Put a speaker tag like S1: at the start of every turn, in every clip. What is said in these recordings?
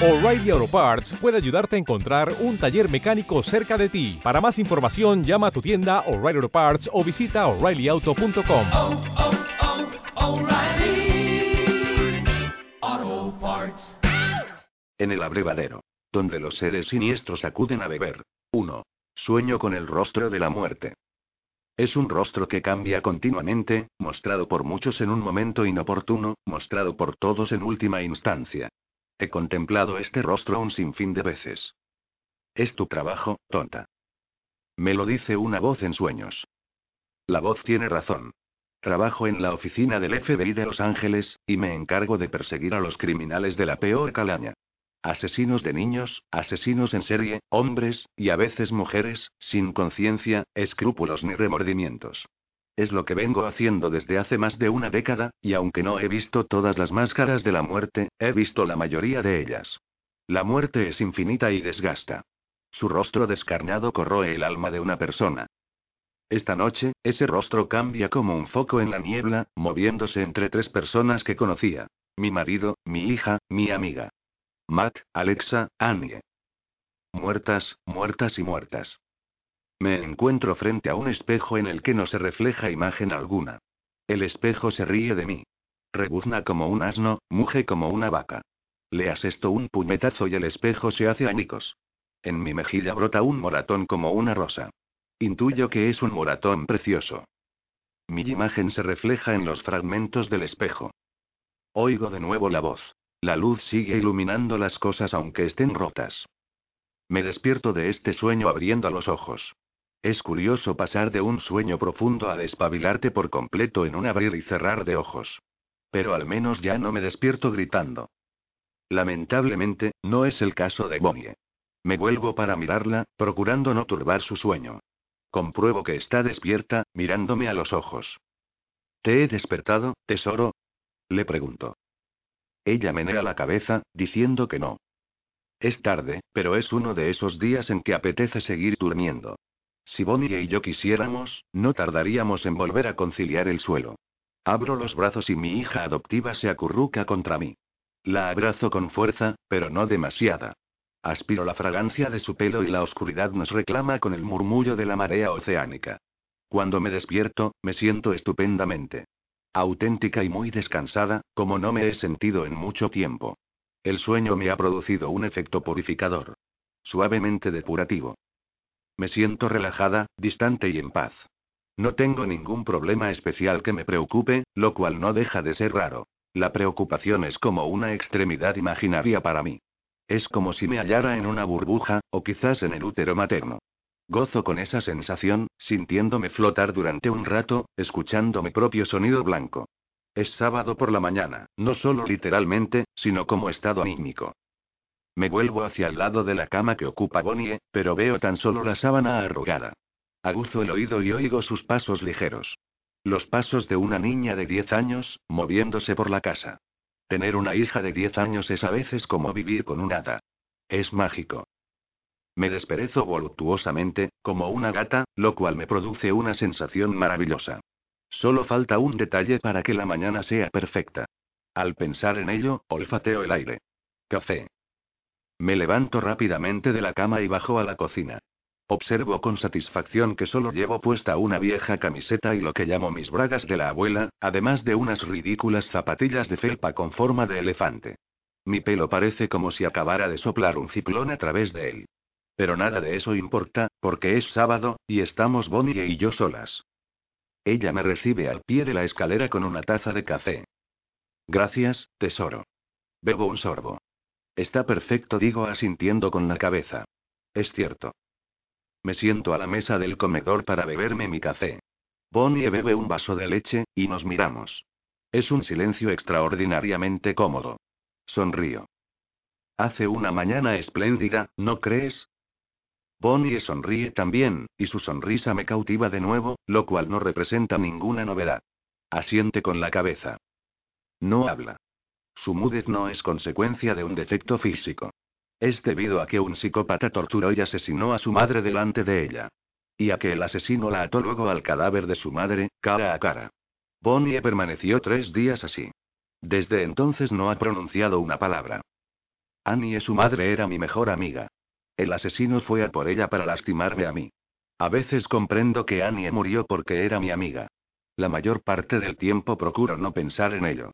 S1: O'Reilly Auto Parts puede ayudarte a encontrar un taller mecánico cerca de ti. Para más información, llama a tu tienda O'Reilly Auto Parts o visita oreillyauto.com.
S2: oh, oh, Parts.
S3: En el abrevadero, donde los seres siniestros acuden a beber. 1. Sueño con el rostro de la muerte. Es un rostro que cambia continuamente, mostrado por muchos en un momento inoportuno, mostrado por todos en última instancia. He contemplado este rostro un sinfín de veces. Es tu trabajo, tonta. Me lo dice una voz en sueños. La voz tiene razón. Trabajo en la oficina del FBI de Los Ángeles, y me encargo de perseguir a los criminales de la peor calaña. Asesinos de niños, asesinos en serie, hombres, y a veces mujeres, sin conciencia, escrúpulos ni remordimientos. Es lo que vengo haciendo desde hace más de una década, y aunque no he visto todas las máscaras de la muerte, he visto la mayoría de ellas. La muerte es infinita y desgasta. Su rostro descarnado corroe el alma de una persona. Esta noche, ese rostro cambia como un foco en la niebla, moviéndose entre tres personas que conocía. Mi marido, mi hija, mi amiga. Matt, Alexa, Annie. Muertas, muertas y muertas. Me encuentro frente a un espejo en el que no se refleja imagen alguna. El espejo se ríe de mí. Rebuzna como un asno, muge como una vaca. Le asesto un puñetazo y el espejo se hace añicos. En mi mejilla brota un moratón como una rosa. Intuyo que es un moratón precioso. Mi imagen se refleja en los fragmentos del espejo. Oigo de nuevo la voz. La luz sigue iluminando las cosas aunque estén rotas. Me despierto de este sueño abriendo los ojos. Es curioso pasar de un sueño profundo a despabilarte por completo en un abrir y cerrar de ojos. Pero al menos ya no me despierto gritando. Lamentablemente, no es el caso de Bonnie. Me vuelvo para mirarla, procurando no turbar su sueño. Compruebo que está despierta, mirándome a los ojos. ¿Te he despertado, tesoro? Le pregunto. Ella menea la cabeza, diciendo que no. Es tarde, pero es uno de esos días en que apetece seguir durmiendo. Si Bonnie y yo quisiéramos, no tardaríamos en volver a conciliar el suelo. Abro los brazos y mi hija adoptiva se acurruca contra mí. La abrazo con fuerza, pero no demasiada. Aspiro la fragancia de su pelo y la oscuridad nos reclama con el murmullo de la marea oceánica. Cuando me despierto, me siento estupendamente. Auténtica y muy descansada, como no me he sentido en mucho tiempo. El sueño me ha producido un efecto purificador. Suavemente depurativo. Me siento relajada, distante y en paz. No tengo ningún problema especial que me preocupe, lo cual no deja de ser raro. La preocupación es como una extremidad imaginaria para mí. Es como si me hallara en una burbuja, o quizás en el útero materno. Gozo con esa sensación, sintiéndome flotar durante un rato, escuchando mi propio sonido blanco. Es sábado por la mañana, no solo literalmente, sino como estado anímico. Me vuelvo hacia el lado de la cama que ocupa Bonnie, pero veo tan solo la sábana arrugada. Aguzo el oído y oigo sus pasos ligeros. Los pasos de una niña de 10 años, moviéndose por la casa. Tener una hija de 10 años es a veces como vivir con un hada. Es mágico. Me desperezo voluptuosamente, como una gata, lo cual me produce una sensación maravillosa. Solo falta un detalle para que la mañana sea perfecta. Al pensar en ello, olfateo el aire. Café. Me levanto rápidamente de la cama y bajo a la cocina. Observo con satisfacción que solo llevo puesta una vieja camiseta y lo que llamo mis bragas de la abuela, además de unas ridículas zapatillas de felpa con forma de elefante. Mi pelo parece como si acabara de soplar un ciclón a través de él. Pero nada de eso importa, porque es sábado, y estamos Bonnie y yo solas. Ella me recibe al pie de la escalera con una taza de café. Gracias, tesoro. Bebo un sorbo. Está perfecto, digo asintiendo con la cabeza. Es cierto. Me siento a la mesa del comedor para beberme mi café. Bonnie bebe un vaso de leche, y nos miramos. Es un silencio extraordinariamente cómodo. Sonrío. Hace una mañana espléndida, ¿no crees? Bonnie sonríe también, y su sonrisa me cautiva de nuevo, lo cual no representa ninguna novedad. Asiente con la cabeza. No habla. Su mudez no es consecuencia de un defecto físico. Es debido a que un psicópata torturó y asesinó a su madre delante de ella. Y a que el asesino la ató luego al cadáver de su madre, cara a cara. Bonnie permaneció tres días así. Desde entonces no ha pronunciado una palabra. Annie, su madre, era mi mejor amiga. El asesino fue a por ella para lastimarme a mí. A veces comprendo que Annie murió porque era mi amiga. La mayor parte del tiempo procuro no pensar en ello.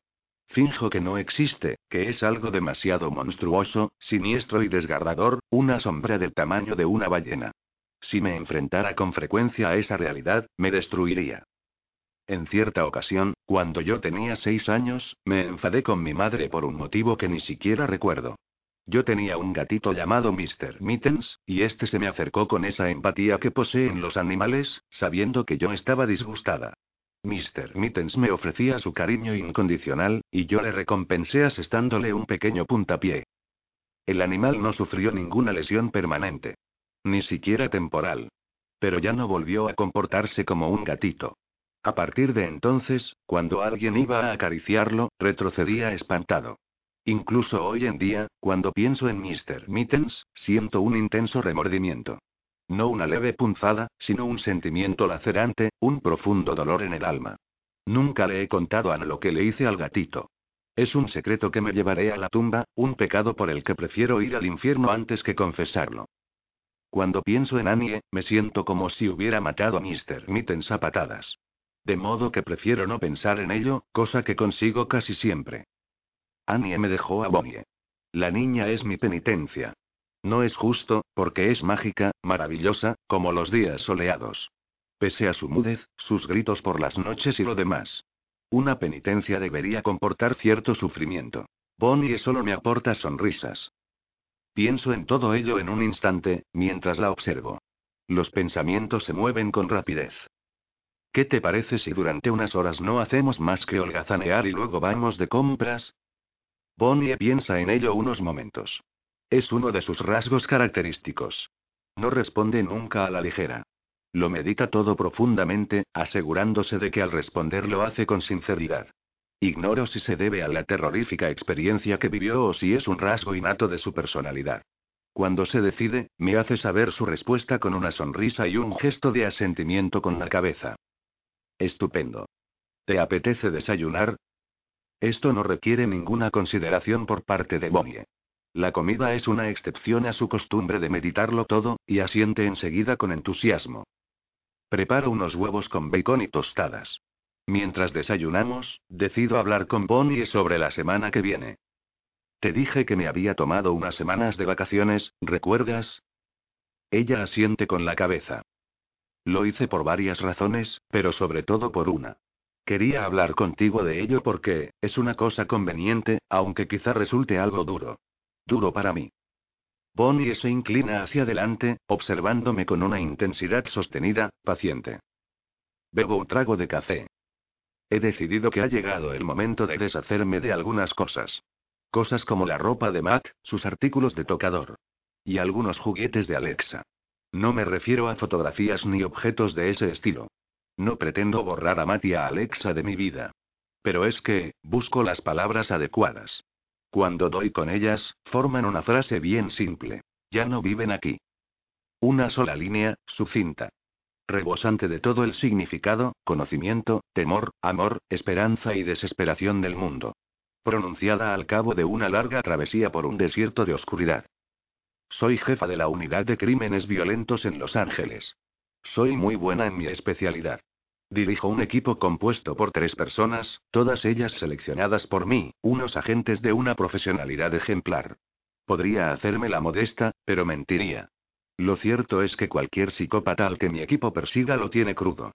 S3: Finjo que no existe, que es algo demasiado monstruoso, siniestro y desgarrador, una sombra del tamaño de una ballena. Si me enfrentara con frecuencia a esa realidad, me destruiría. En cierta ocasión, cuando yo tenía seis años, me enfadé con mi madre por un motivo que ni siquiera recuerdo. Yo tenía un gatito llamado Mr. Mittens, y este se me acercó con esa empatía que poseen los animales, sabiendo que yo estaba disgustada. Mr. Mittens me ofrecía su cariño incondicional, y yo le recompensé asestándole un pequeño puntapié. El animal no sufrió ninguna lesión permanente. Ni siquiera temporal. Pero ya no volvió a comportarse como un gatito. A partir de entonces, cuando alguien iba a acariciarlo, retrocedía espantado. Incluso hoy en día, cuando pienso en Mr. Mittens, siento un intenso remordimiento. No una leve punzada, sino un sentimiento lacerante, un profundo dolor en el alma. Nunca le he contado a lo que le hice al gatito. Es un secreto que me llevaré a la tumba, un pecado por el que prefiero ir al infierno antes que confesarlo. Cuando pienso en Annie, me siento como si hubiera matado a Mr. Mittens a patadas. De modo que prefiero no pensar en ello, cosa que consigo casi siempre. Annie me dejó a Bonnie. La niña es mi penitencia. No es justo, porque es mágica, maravillosa, como los días soleados. Pese a su mudez, sus gritos por las noches y lo demás. Una penitencia debería comportar cierto sufrimiento. Bonnie solo me aporta sonrisas. Pienso en todo ello en un instante, mientras la observo. Los pensamientos se mueven con rapidez. ¿Qué te parece si durante unas horas no hacemos más que holgazanear y luego vamos de compras? Bonnie piensa en ello unos momentos. Es uno de sus rasgos característicos. No responde nunca a la ligera. Lo medita todo profundamente, asegurándose de que al responder lo hace con sinceridad. Ignoro si se debe a la terrorífica experiencia que vivió o si es un rasgo innato de su personalidad. Cuando se decide, me hace saber su respuesta con una sonrisa y un gesto de asentimiento con la cabeza. Estupendo. ¿Te apetece desayunar? Esto no requiere ninguna consideración por parte de Bonnie. La comida es una excepción a su costumbre de meditarlo todo, y asiente enseguida con entusiasmo. Preparo unos huevos con bacon y tostadas. Mientras desayunamos, decido hablar con Bonnie sobre la semana que viene. Te dije que me había tomado unas semanas de vacaciones, ¿recuerdas? Ella asiente con la cabeza. Lo hice por varias razones, pero sobre todo por una. Quería hablar contigo de ello porque, es una cosa conveniente, aunque quizá resulte algo duro. Duro para mí. Bonnie se inclina hacia adelante, observándome con una intensidad sostenida, paciente. Bebo un trago de café. He decidido que ha llegado el momento de deshacerme de algunas cosas. Cosas como la ropa de Matt, sus artículos de tocador. Y algunos juguetes de Alexa. No me refiero a fotografías ni objetos de ese estilo. No pretendo borrar a Matt y a Alexa de mi vida. Pero es que, busco las palabras adecuadas. Cuando doy con ellas, forman una frase bien simple. Ya no viven aquí. Una sola línea, sucinta rebosante de todo el significado, conocimiento, temor, amor, esperanza y desesperación del mundo. Pronunciada al cabo de una larga travesía por un desierto de oscuridad. Soy jefa de la unidad de crímenes violentos en Los Ángeles. Soy muy buena en mi especialidad. Dirijo un equipo compuesto por tres personas, todas ellas seleccionadas por mí, unos agentes de una profesionalidad ejemplar. Podría hacerme la modesta, pero mentiría. Lo cierto es que cualquier psicópata al que mi equipo persiga lo tiene crudo.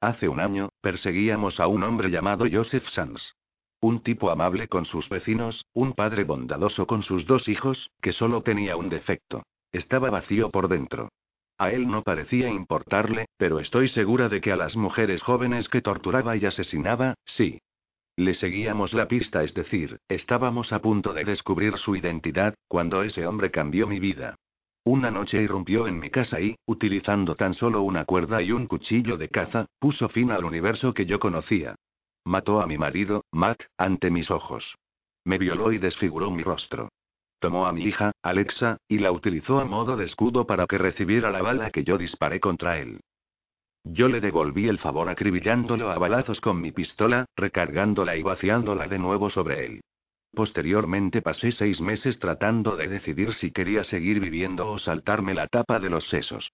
S3: Hace un año, perseguíamos a un hombre llamado Joseph Sands. Un tipo amable con sus vecinos, un padre bondadoso con sus dos hijos, que solo tenía un defecto. Estaba vacío por dentro. A él no parecía importarle, pero estoy segura de que a las mujeres jóvenes que torturaba y asesinaba, sí. Le seguíamos la pista, es decir, estábamos a punto de descubrir su identidad, cuando ese hombre cambió mi vida. Una noche irrumpió en mi casa y, utilizando tan solo una cuerda y un cuchillo de caza, puso fin al universo que yo conocía. Mató a mi marido, Matt, ante mis ojos. Me violó y desfiguró mi rostro. Tomó a mi hija, Alexa, y la utilizó a modo de escudo para que recibiera la bala que yo disparé contra él. Yo le devolví el favor acribillándolo a balazos con mi pistola, recargándola y vaciándola de nuevo sobre él. Posteriormente pasé seis meses tratando de decidir si quería seguir viviendo o saltarme la tapa de los sesos.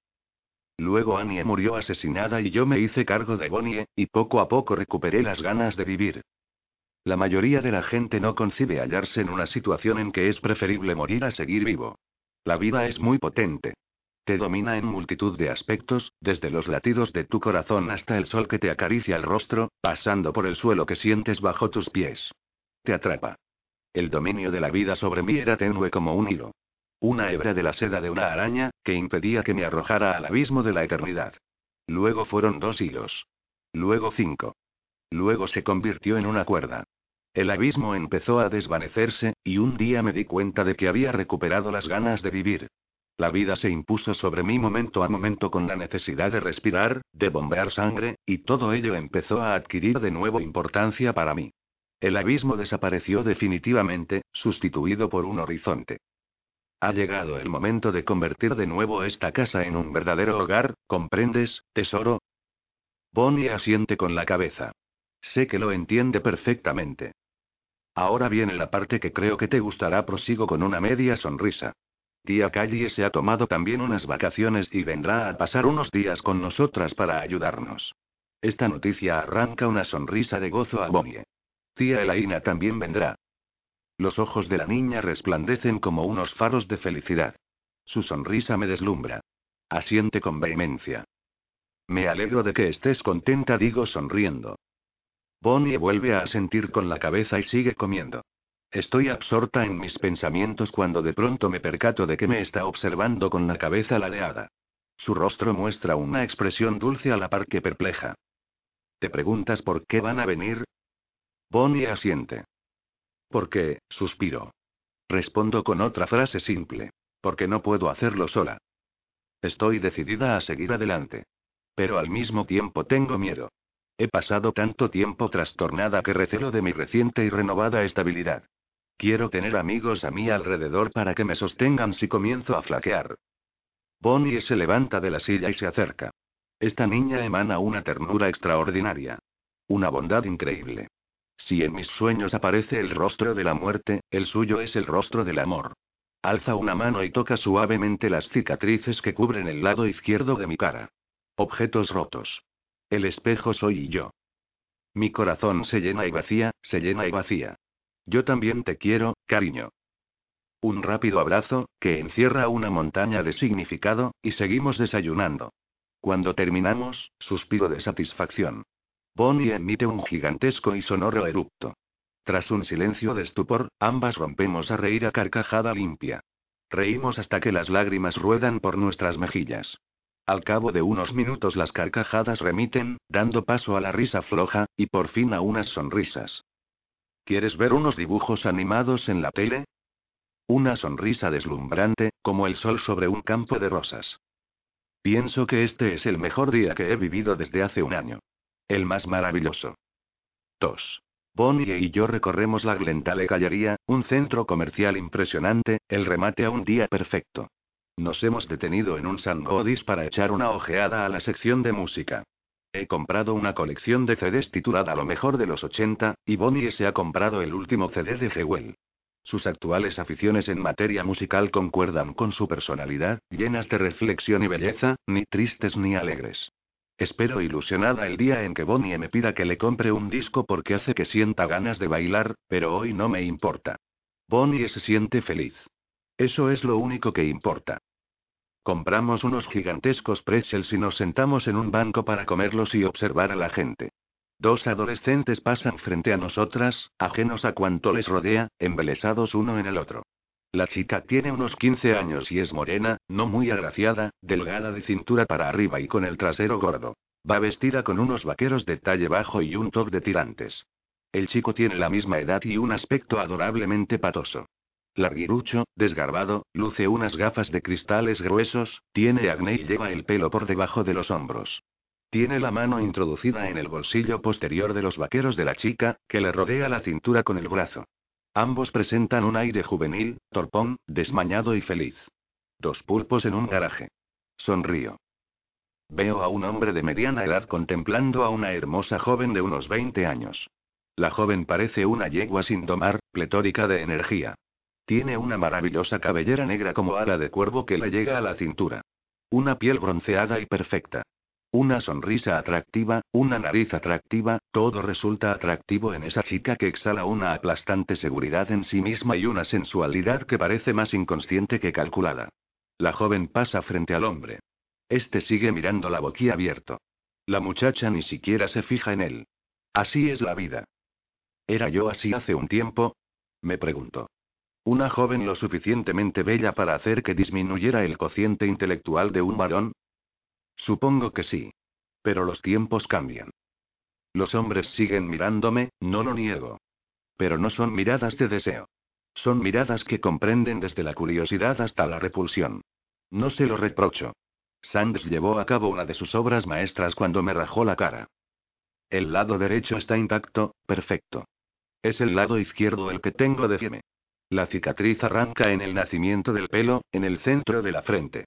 S3: Luego Annie murió asesinada y yo me hice cargo de Bonnie, y poco a poco recuperé las ganas de vivir. La mayoría de la gente no concibe hallarse en una situación en que es preferible morir a seguir vivo. La vida es muy potente. Te domina en multitud de aspectos, desde los latidos de tu corazón hasta el sol que te acaricia el rostro, pasando por el suelo que sientes bajo tus pies. Te atrapa. El dominio de la vida sobre mí era tenue como un hilo. Una hebra de la seda de una araña, que impedía que me arrojara al abismo de la eternidad. Luego fueron dos hilos. Luego cinco. Luego se convirtió en una cuerda. El abismo empezó a desvanecerse, y un día me di cuenta de que había recuperado las ganas de vivir. La vida se impuso sobre mí momento a momento con la necesidad de respirar, de bombear sangre, y todo ello empezó a adquirir de nuevo importancia para mí. El abismo desapareció definitivamente, sustituido por un horizonte. Ha llegado el momento de convertir de nuevo esta casa en un verdadero hogar, ¿comprendes, tesoro? Bonnie asiente con la cabeza. Sé que lo entiende perfectamente. Ahora viene la parte que creo que te gustará, prosigo con una media sonrisa. Tía Callie se ha tomado también unas vacaciones y vendrá a pasar unos días con nosotras para ayudarnos. Esta noticia arranca una sonrisa de gozo a Bonnie. Tía Elaina también vendrá. Los ojos de la niña resplandecen como unos faros de felicidad. Su sonrisa me deslumbra. Asiente con vehemencia. Me alegro de que estés contenta, digo sonriendo. Bonnie vuelve a asentir con la cabeza y sigue comiendo. Estoy absorta en mis pensamientos cuando de pronto me percato de que me está observando con la cabeza ladeada. Su rostro muestra una expresión dulce a la par que perpleja. ¿Te preguntas por qué van a venir? Bonnie asiente. ¿Por qué? suspiro. Respondo con otra frase simple. Porque no puedo hacerlo sola. Estoy decidida a seguir adelante. Pero al mismo tiempo tengo miedo. He pasado tanto tiempo trastornada que recelo de mi reciente y renovada estabilidad. Quiero tener amigos a mi alrededor para que me sostengan si comienzo a flaquear. Bonnie se levanta de la silla y se acerca. Esta niña emana una ternura extraordinaria. Una bondad increíble. Si en mis sueños aparece el rostro de la muerte, el suyo es el rostro del amor. Alza una mano y toca suavemente las cicatrices que cubren el lado izquierdo de mi cara. Objetos rotos. El espejo soy yo. Mi corazón se llena y vacía, se llena y vacía. Yo también te quiero, cariño. Un rápido abrazo, que encierra una montaña de significado, y seguimos desayunando. Cuando terminamos, suspiro de satisfacción. Bonnie emite un gigantesco y sonoro eructo. Tras un silencio de estupor, ambas rompemos a reír a carcajada limpia. Reímos hasta que las lágrimas ruedan por nuestras mejillas. Al cabo de unos minutos las carcajadas remiten, dando paso a la risa floja, y por fin a unas sonrisas. ¿Quieres ver unos dibujos animados en la tele? Una sonrisa deslumbrante, como el sol sobre un campo de rosas. Pienso que este es el mejor día que he vivido desde hace un año. El más maravilloso. 2. Bonnie y yo recorremos la Glentale Callería, un centro comercial impresionante, el remate a un día perfecto. Nos hemos detenido en un San Godis para echar una ojeada a la sección de música. He comprado una colección de CDs titulada Lo mejor de los 80, y Bonnie se ha comprado el último CD de Jewel. Sus actuales aficiones en materia musical concuerdan con su personalidad, llenas de reflexión y belleza, ni tristes ni alegres. Espero ilusionada el día en que Bonnie me pida que le compre un disco porque hace que sienta ganas de bailar, pero hoy no me importa. Bonnie se siente feliz. Eso es lo único que importa. Compramos unos gigantescos pretzels y nos sentamos en un banco para comerlos y observar a la gente. Dos adolescentes pasan frente a nosotras, ajenos a cuanto les rodea, embelesados uno en el otro. La chica tiene unos 15 años y es morena, no muy agraciada, delgada de cintura para arriba y con el trasero gordo. Va vestida con unos vaqueros de talle bajo y un top de tirantes. El chico tiene la misma edad y un aspecto adorablemente patoso. Larguirucho, desgarbado, luce unas gafas de cristales gruesos, tiene acné y lleva el pelo por debajo de los hombros. Tiene la mano introducida en el bolsillo posterior de los vaqueros de la chica, que le rodea la cintura con el brazo. Ambos presentan un aire juvenil, torpón, desmañado y feliz. Dos pulpos en un garaje. Sonrío. Veo a un hombre de mediana edad contemplando a una hermosa joven de unos 20 años. La joven parece una yegua sin domar, pletórica de energía. Tiene una maravillosa cabellera negra como ala de cuervo que le llega a la cintura. Una piel bronceada y perfecta. Una sonrisa atractiva, una nariz atractiva, todo resulta atractivo en esa chica que exhala una aplastante seguridad en sí misma y una sensualidad que parece más inconsciente que calculada. La joven pasa frente al hombre. Este sigue mirando la boquiabierto. La muchacha ni siquiera se fija en él. Así es la vida. ¿Era yo así hace un tiempo? Me pregunto. ¿Una joven lo suficientemente bella para hacer que disminuyera el cociente intelectual de un varón? Supongo que sí. Pero los tiempos cambian. Los hombres siguen mirándome, no lo niego. Pero no son miradas de deseo. Son miradas que comprenden desde la curiosidad hasta la repulsión. No se lo reprocho. Sands llevó a cabo una de sus obras maestras cuando me rajó la cara. El lado derecho está intacto, perfecto. Es el lado izquierdo el que tengo de. La cicatriz arranca en el nacimiento del pelo, en el centro de la frente.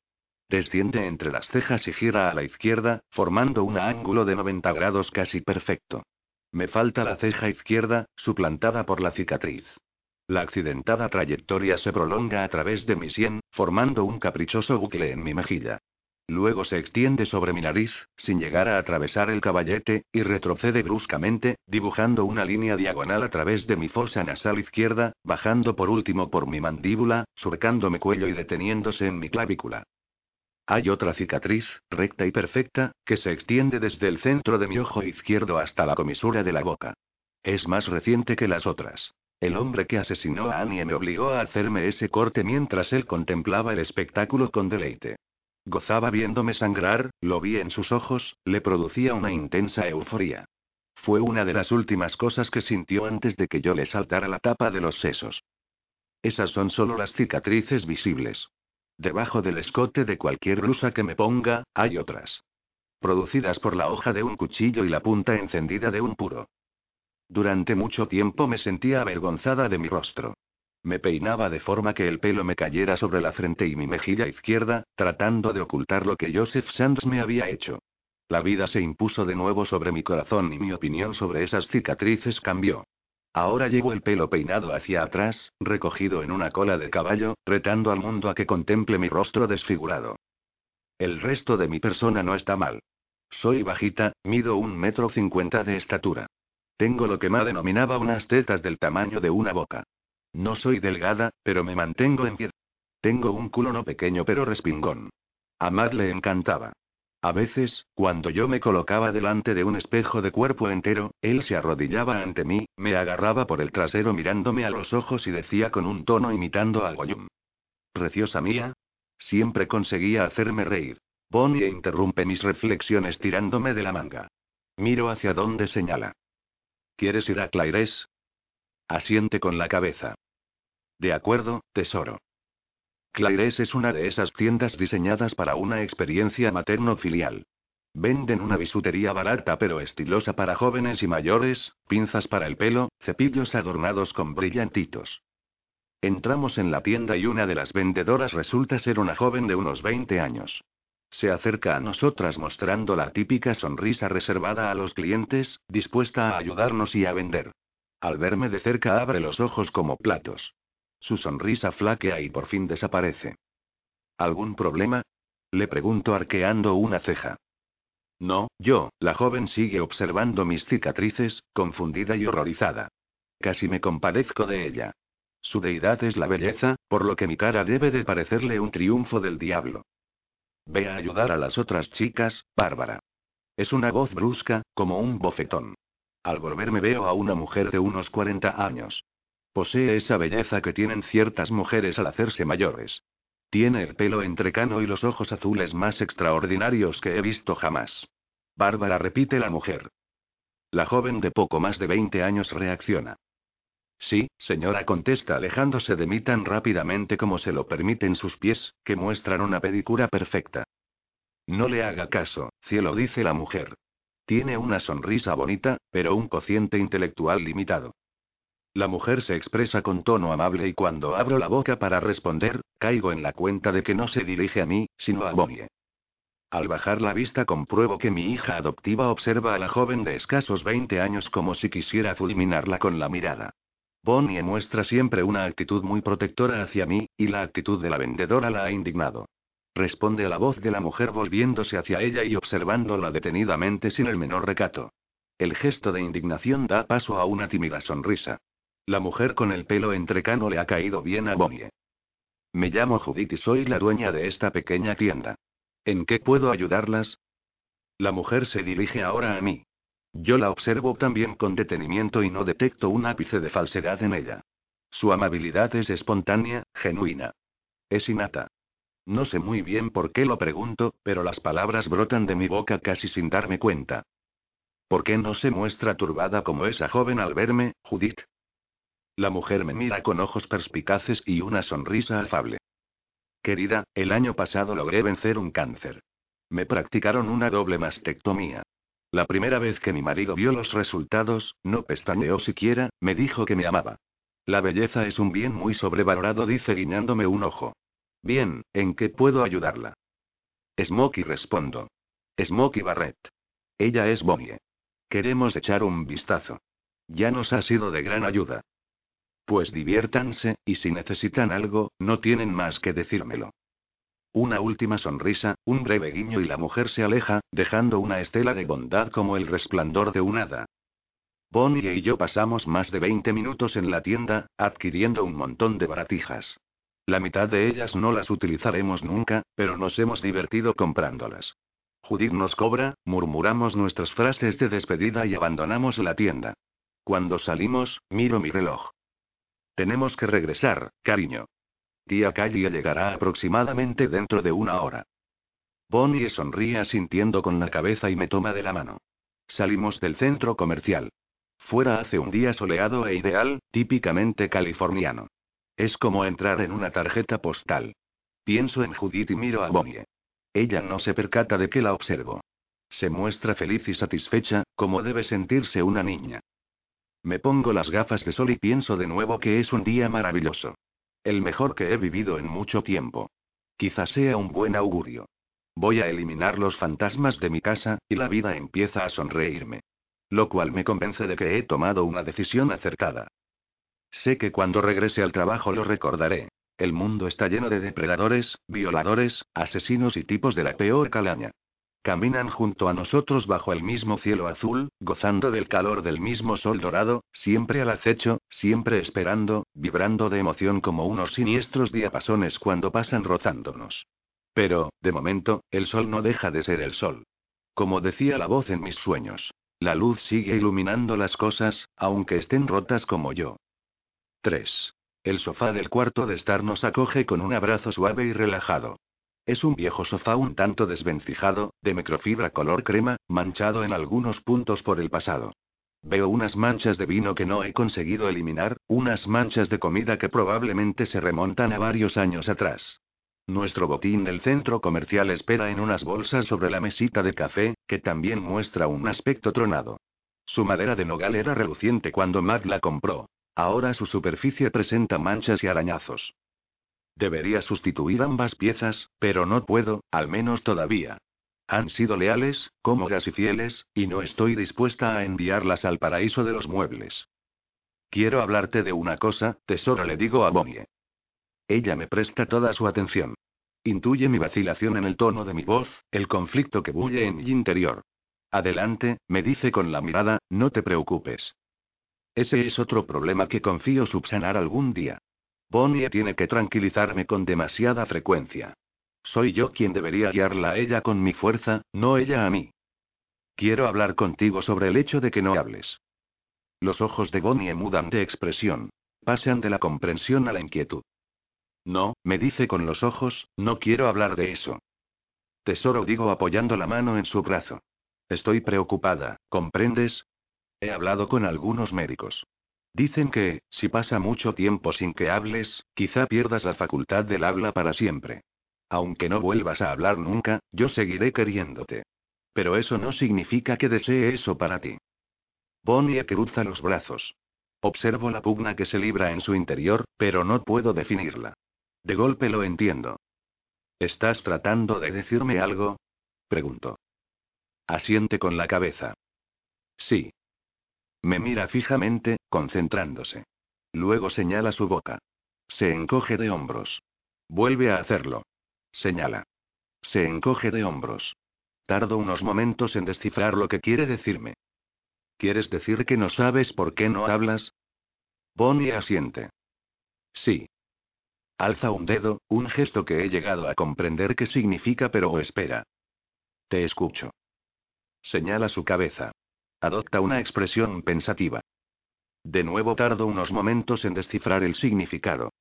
S3: Desciende entre las cejas y gira a la izquierda, formando un ángulo de 90 grados casi perfecto. Me falta la ceja izquierda, suplantada por la cicatriz. La accidentada trayectoria se prolonga a través de mi sien, formando un caprichoso bucle en mi mejilla. Luego se extiende sobre mi nariz, sin llegar a atravesar el caballete, y retrocede bruscamente, dibujando una línea diagonal a través de mi fosa nasal izquierda, bajando por último por mi mandíbula, surcando mi cuello y deteniéndose en mi clavícula. Hay otra cicatriz, recta y perfecta, que se extiende desde el centro de mi ojo izquierdo hasta la comisura de la boca. Es más reciente que las otras. El hombre que asesinó a Annie me obligó a hacerme ese corte mientras él contemplaba el espectáculo con deleite. Gozaba viéndome sangrar, lo vi en sus ojos, le producía una intensa euforía. Fue una de las últimas cosas que sintió antes de que yo le saltara la tapa de los sesos. Esas son solo las cicatrices visibles. Debajo del escote de cualquier blusa que me ponga, hay otras. Producidas por la hoja de un cuchillo y la punta encendida de un puro. Durante mucho tiempo me sentía avergonzada de mi rostro. Me peinaba de forma que el pelo me cayera sobre la frente y mi mejilla izquierda, tratando de ocultar lo que Joseph Sands me había hecho. La vida se impuso de nuevo sobre mi corazón y mi opinión sobre esas cicatrices cambió. Ahora llevo el pelo peinado hacia atrás, recogido en una cola de caballo, retando al mundo a que contemple mi rostro desfigurado. El resto de mi persona no está mal. Soy bajita, mido un metro cincuenta de estatura. Tengo lo que Ma denominaba unas tetas del tamaño de una boca. No soy delgada, pero me mantengo en pie. Tengo un culo no pequeño pero respingón. A Matt le encantaba. A veces, cuando yo me colocaba delante de un espejo de cuerpo entero, él se arrodillaba ante mí, me agarraba por el trasero mirándome a los ojos y decía con un tono imitando a Goyum. Preciosa mía. Siempre conseguía hacerme reír. Bonnie interrumpe mis reflexiones tirándome de la manga. Miro hacia donde señala. ¿Quieres ir a Claires? Asiente con la cabeza. De acuerdo, tesoro. Claires es una de esas tiendas diseñadas para una experiencia materno-filial. Venden una bisutería barata pero estilosa para jóvenes y mayores, pinzas para el pelo, cepillos adornados con brillantitos. Entramos en la tienda y una de las vendedoras resulta ser una joven de unos 20 años. Se acerca a nosotras mostrando la típica sonrisa reservada a los clientes, dispuesta a ayudarnos y a vender. Al verme de cerca abre los ojos como platos. Su sonrisa flaquea y por fin desaparece. ¿Algún problema? Le pregunto arqueando una ceja. No, yo, la joven sigue observando mis cicatrices, confundida y horrorizada. Casi me compadezco de ella. Su deidad es la belleza, por lo que mi cara debe de parecerle un triunfo del diablo. Ve a ayudar a las otras chicas, Bárbara. Es una voz brusca, como un bofetón. Al volverme veo a una mujer de unos 40 años. Posee esa belleza que tienen ciertas mujeres al hacerse mayores. Tiene el pelo entrecano y los ojos azules más extraordinarios que he visto jamás. Bárbara repite la mujer. La joven de poco más de 20 años reacciona. Sí, señora, contesta alejándose de mí tan rápidamente como se lo permiten sus pies, que muestran una pedicura perfecta. No le haga caso, cielo, dice la mujer. Tiene una sonrisa bonita, pero un cociente intelectual limitado. La mujer se expresa con tono amable y cuando abro la boca para responder, caigo en la cuenta de que no se dirige a mí, sino a Bonnie. Al bajar la vista compruebo que mi hija adoptiva observa a la joven de escasos 20 años como si quisiera fulminarla con la mirada. Bonnie muestra siempre una actitud muy protectora hacia mí, y la actitud de la vendedora la ha indignado. Responde a la voz de la mujer volviéndose hacia ella y observándola detenidamente sin el menor recato. El gesto de indignación da paso a una tímida sonrisa. La mujer con el pelo entrecano le ha caído bien a Bonnie. Me llamo Judith y soy la dueña de esta pequeña tienda. ¿En qué puedo ayudarlas? La mujer se dirige ahora a mí. Yo la observo también con detenimiento y no detecto un ápice de falsedad en ella. Su amabilidad es espontánea, genuina. Es innata. No sé muy bien por qué lo pregunto, pero las palabras brotan de mi boca casi sin darme cuenta. ¿Por qué no se muestra turbada como esa joven al verme, Judith? La mujer me mira con ojos perspicaces y una sonrisa afable. Querida, el año pasado logré vencer un cáncer. Me practicaron una doble mastectomía. La primera vez que mi marido vio los resultados, no pestañeó siquiera, me dijo que me amaba. La belleza es un bien muy sobrevalorado, dice guiñándome un ojo. Bien, ¿en qué puedo ayudarla? Smokey respondo. Smokey Barrett. Ella es Bonnie. Queremos echar un vistazo. Ya nos ha sido de gran ayuda. Pues diviértanse, y si necesitan algo, no tienen más que decírmelo. Una última sonrisa, un breve guiño y la mujer se aleja, dejando una estela de bondad como el resplandor de un hada. Bonnie y yo pasamos más de 20 minutos en la tienda, adquiriendo un montón de baratijas. La mitad de ellas no las utilizaremos nunca, pero nos hemos divertido comprándolas. Judith nos cobra, murmuramos nuestras frases de despedida y abandonamos la tienda. Cuando salimos, miro mi reloj. Tenemos que regresar, cariño. Tía Callie llegará aproximadamente dentro de una hora. Bonnie sonríe asintiendo con la cabeza y me toma de la mano. Salimos del centro comercial. Fuera hace un día soleado e ideal, típicamente californiano. Es como entrar en una tarjeta postal. Pienso en Judith y miro a Bonnie. Ella no se percata de que la observo. Se muestra feliz y satisfecha, como debe sentirse una niña. Me pongo las gafas de sol y pienso de nuevo que es un día maravilloso. El mejor que he vivido en mucho tiempo. Quizás sea un buen augurio. Voy a eliminar los fantasmas de mi casa, y la vida empieza a sonreírme. Lo cual me convence de que he tomado una decisión acertada. Sé que cuando regrese al trabajo lo recordaré. El mundo está lleno de depredadores, violadores, asesinos y tipos de la peor calaña. Caminan junto a nosotros bajo el mismo cielo azul, gozando del calor del mismo sol dorado, siempre al acecho, siempre esperando, vibrando de emoción como unos siniestros diapasones cuando pasan rozándonos. Pero, de momento, el sol no deja de ser el sol. Como decía la voz en mis sueños, la luz sigue iluminando las cosas, aunque estén rotas como yo. 3. El sofá del cuarto de estar nos acoge con un abrazo suave y relajado. Es un viejo sofá un tanto desvencijado, de microfibra color crema, manchado en algunos puntos por el pasado. Veo unas manchas de vino que no he conseguido eliminar, unas manchas de comida que probablemente se remontan a varios años atrás. Nuestro botín del centro comercial espera en unas bolsas sobre la mesita de café, que también muestra un aspecto tronado. Su madera de nogal era reluciente cuando Matt la compró. Ahora su superficie presenta manchas y arañazos. Debería sustituir ambas piezas, pero no puedo, al menos todavía. Han sido leales, cómodas y fieles, y no estoy dispuesta a enviarlas al paraíso de los muebles. Quiero hablarte de una cosa, tesoro, le digo a Bonnie. Ella me presta toda su atención. Intuye mi vacilación en el tono de mi voz, el conflicto que bulle en mi interior. Adelante, me dice con la mirada, no te preocupes. Ese es otro problema que confío subsanar algún día. Bonnie tiene que tranquilizarme con demasiada frecuencia. Soy yo quien debería guiarla a ella con mi fuerza, no ella a mí. Quiero hablar contigo sobre el hecho de que no hables. Los ojos de Bonnie mudan de expresión. Pasan de la comprensión a la inquietud. No, me dice con los ojos, no quiero hablar de eso. Tesoro, digo apoyando la mano en su brazo. Estoy preocupada, ¿comprendes? He hablado con algunos médicos. Dicen que, si pasa mucho tiempo sin que hables, quizá pierdas la facultad del habla para siempre. Aunque no vuelvas a hablar nunca, yo seguiré queriéndote. Pero eso no significa que desee eso para ti. Bonnie cruza los brazos. Observo la pugna que se libra en su interior, pero no puedo definirla. De golpe lo entiendo. ¿Estás tratando de decirme algo? Pregunto. Asiente con la cabeza. Sí. Me mira fijamente, concentrándose. Luego señala su boca. Se encoge de hombros. Vuelve a hacerlo. Señala. Se encoge de hombros. Tardo unos momentos en descifrar lo que quiere decirme. ¿Quieres decir que no sabes por qué no hablas? Bonnie asiente. Sí. Alza un dedo, un gesto que he llegado a comprender qué significa, pero espera. Te escucho. Señala su cabeza. Adopta una expresión pensativa. De nuevo tardo unos momentos en descifrar el significado.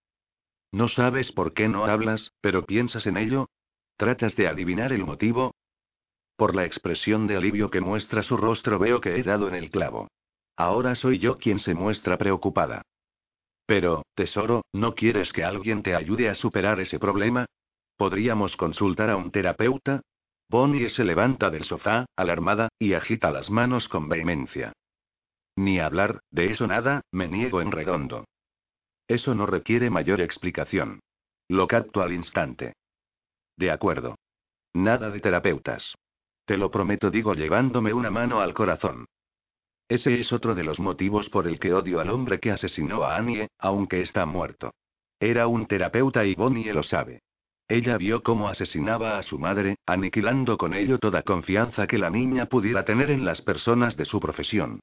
S3: No sabes por qué no hablas, pero piensas en ello. ¿Tratas de adivinar el motivo? Por la expresión de alivio que muestra su rostro veo que he dado en el clavo. Ahora soy yo quien se muestra preocupada. Pero, tesoro, ¿no quieres que alguien te ayude a superar ese problema? ¿Podríamos consultar a un terapeuta? Bonnie se levanta del sofá, alarmada, y agita las manos con vehemencia. Ni hablar, de eso nada, me niego en redondo. Eso no requiere mayor explicación. Lo capto al instante. De acuerdo. Nada de terapeutas. Te lo prometo, digo llevándome una mano al corazón. Ese es otro de los motivos por el que odio al hombre que asesinó a Annie, aunque está muerto. Era un terapeuta y Bonnie lo sabe. Ella vio cómo asesinaba a su madre, aniquilando con ello toda confianza que la niña pudiera tener en las personas de su profesión.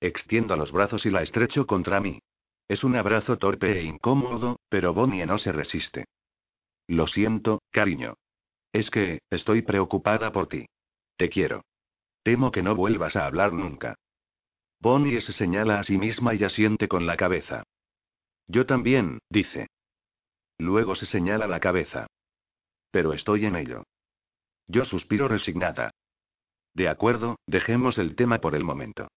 S3: Extiendo los brazos y la estrecho contra mí. Es un abrazo torpe e incómodo, pero Bonnie no se resiste. Lo siento, cariño. Es que, estoy preocupada por ti. Te quiero. Temo que no vuelvas a hablar nunca. Bonnie se señala a sí misma y asiente con la cabeza. Yo también, dice. Luego se señala la cabeza. Pero estoy en ello. Yo suspiro resignada. De acuerdo, dejemos el tema por el momento.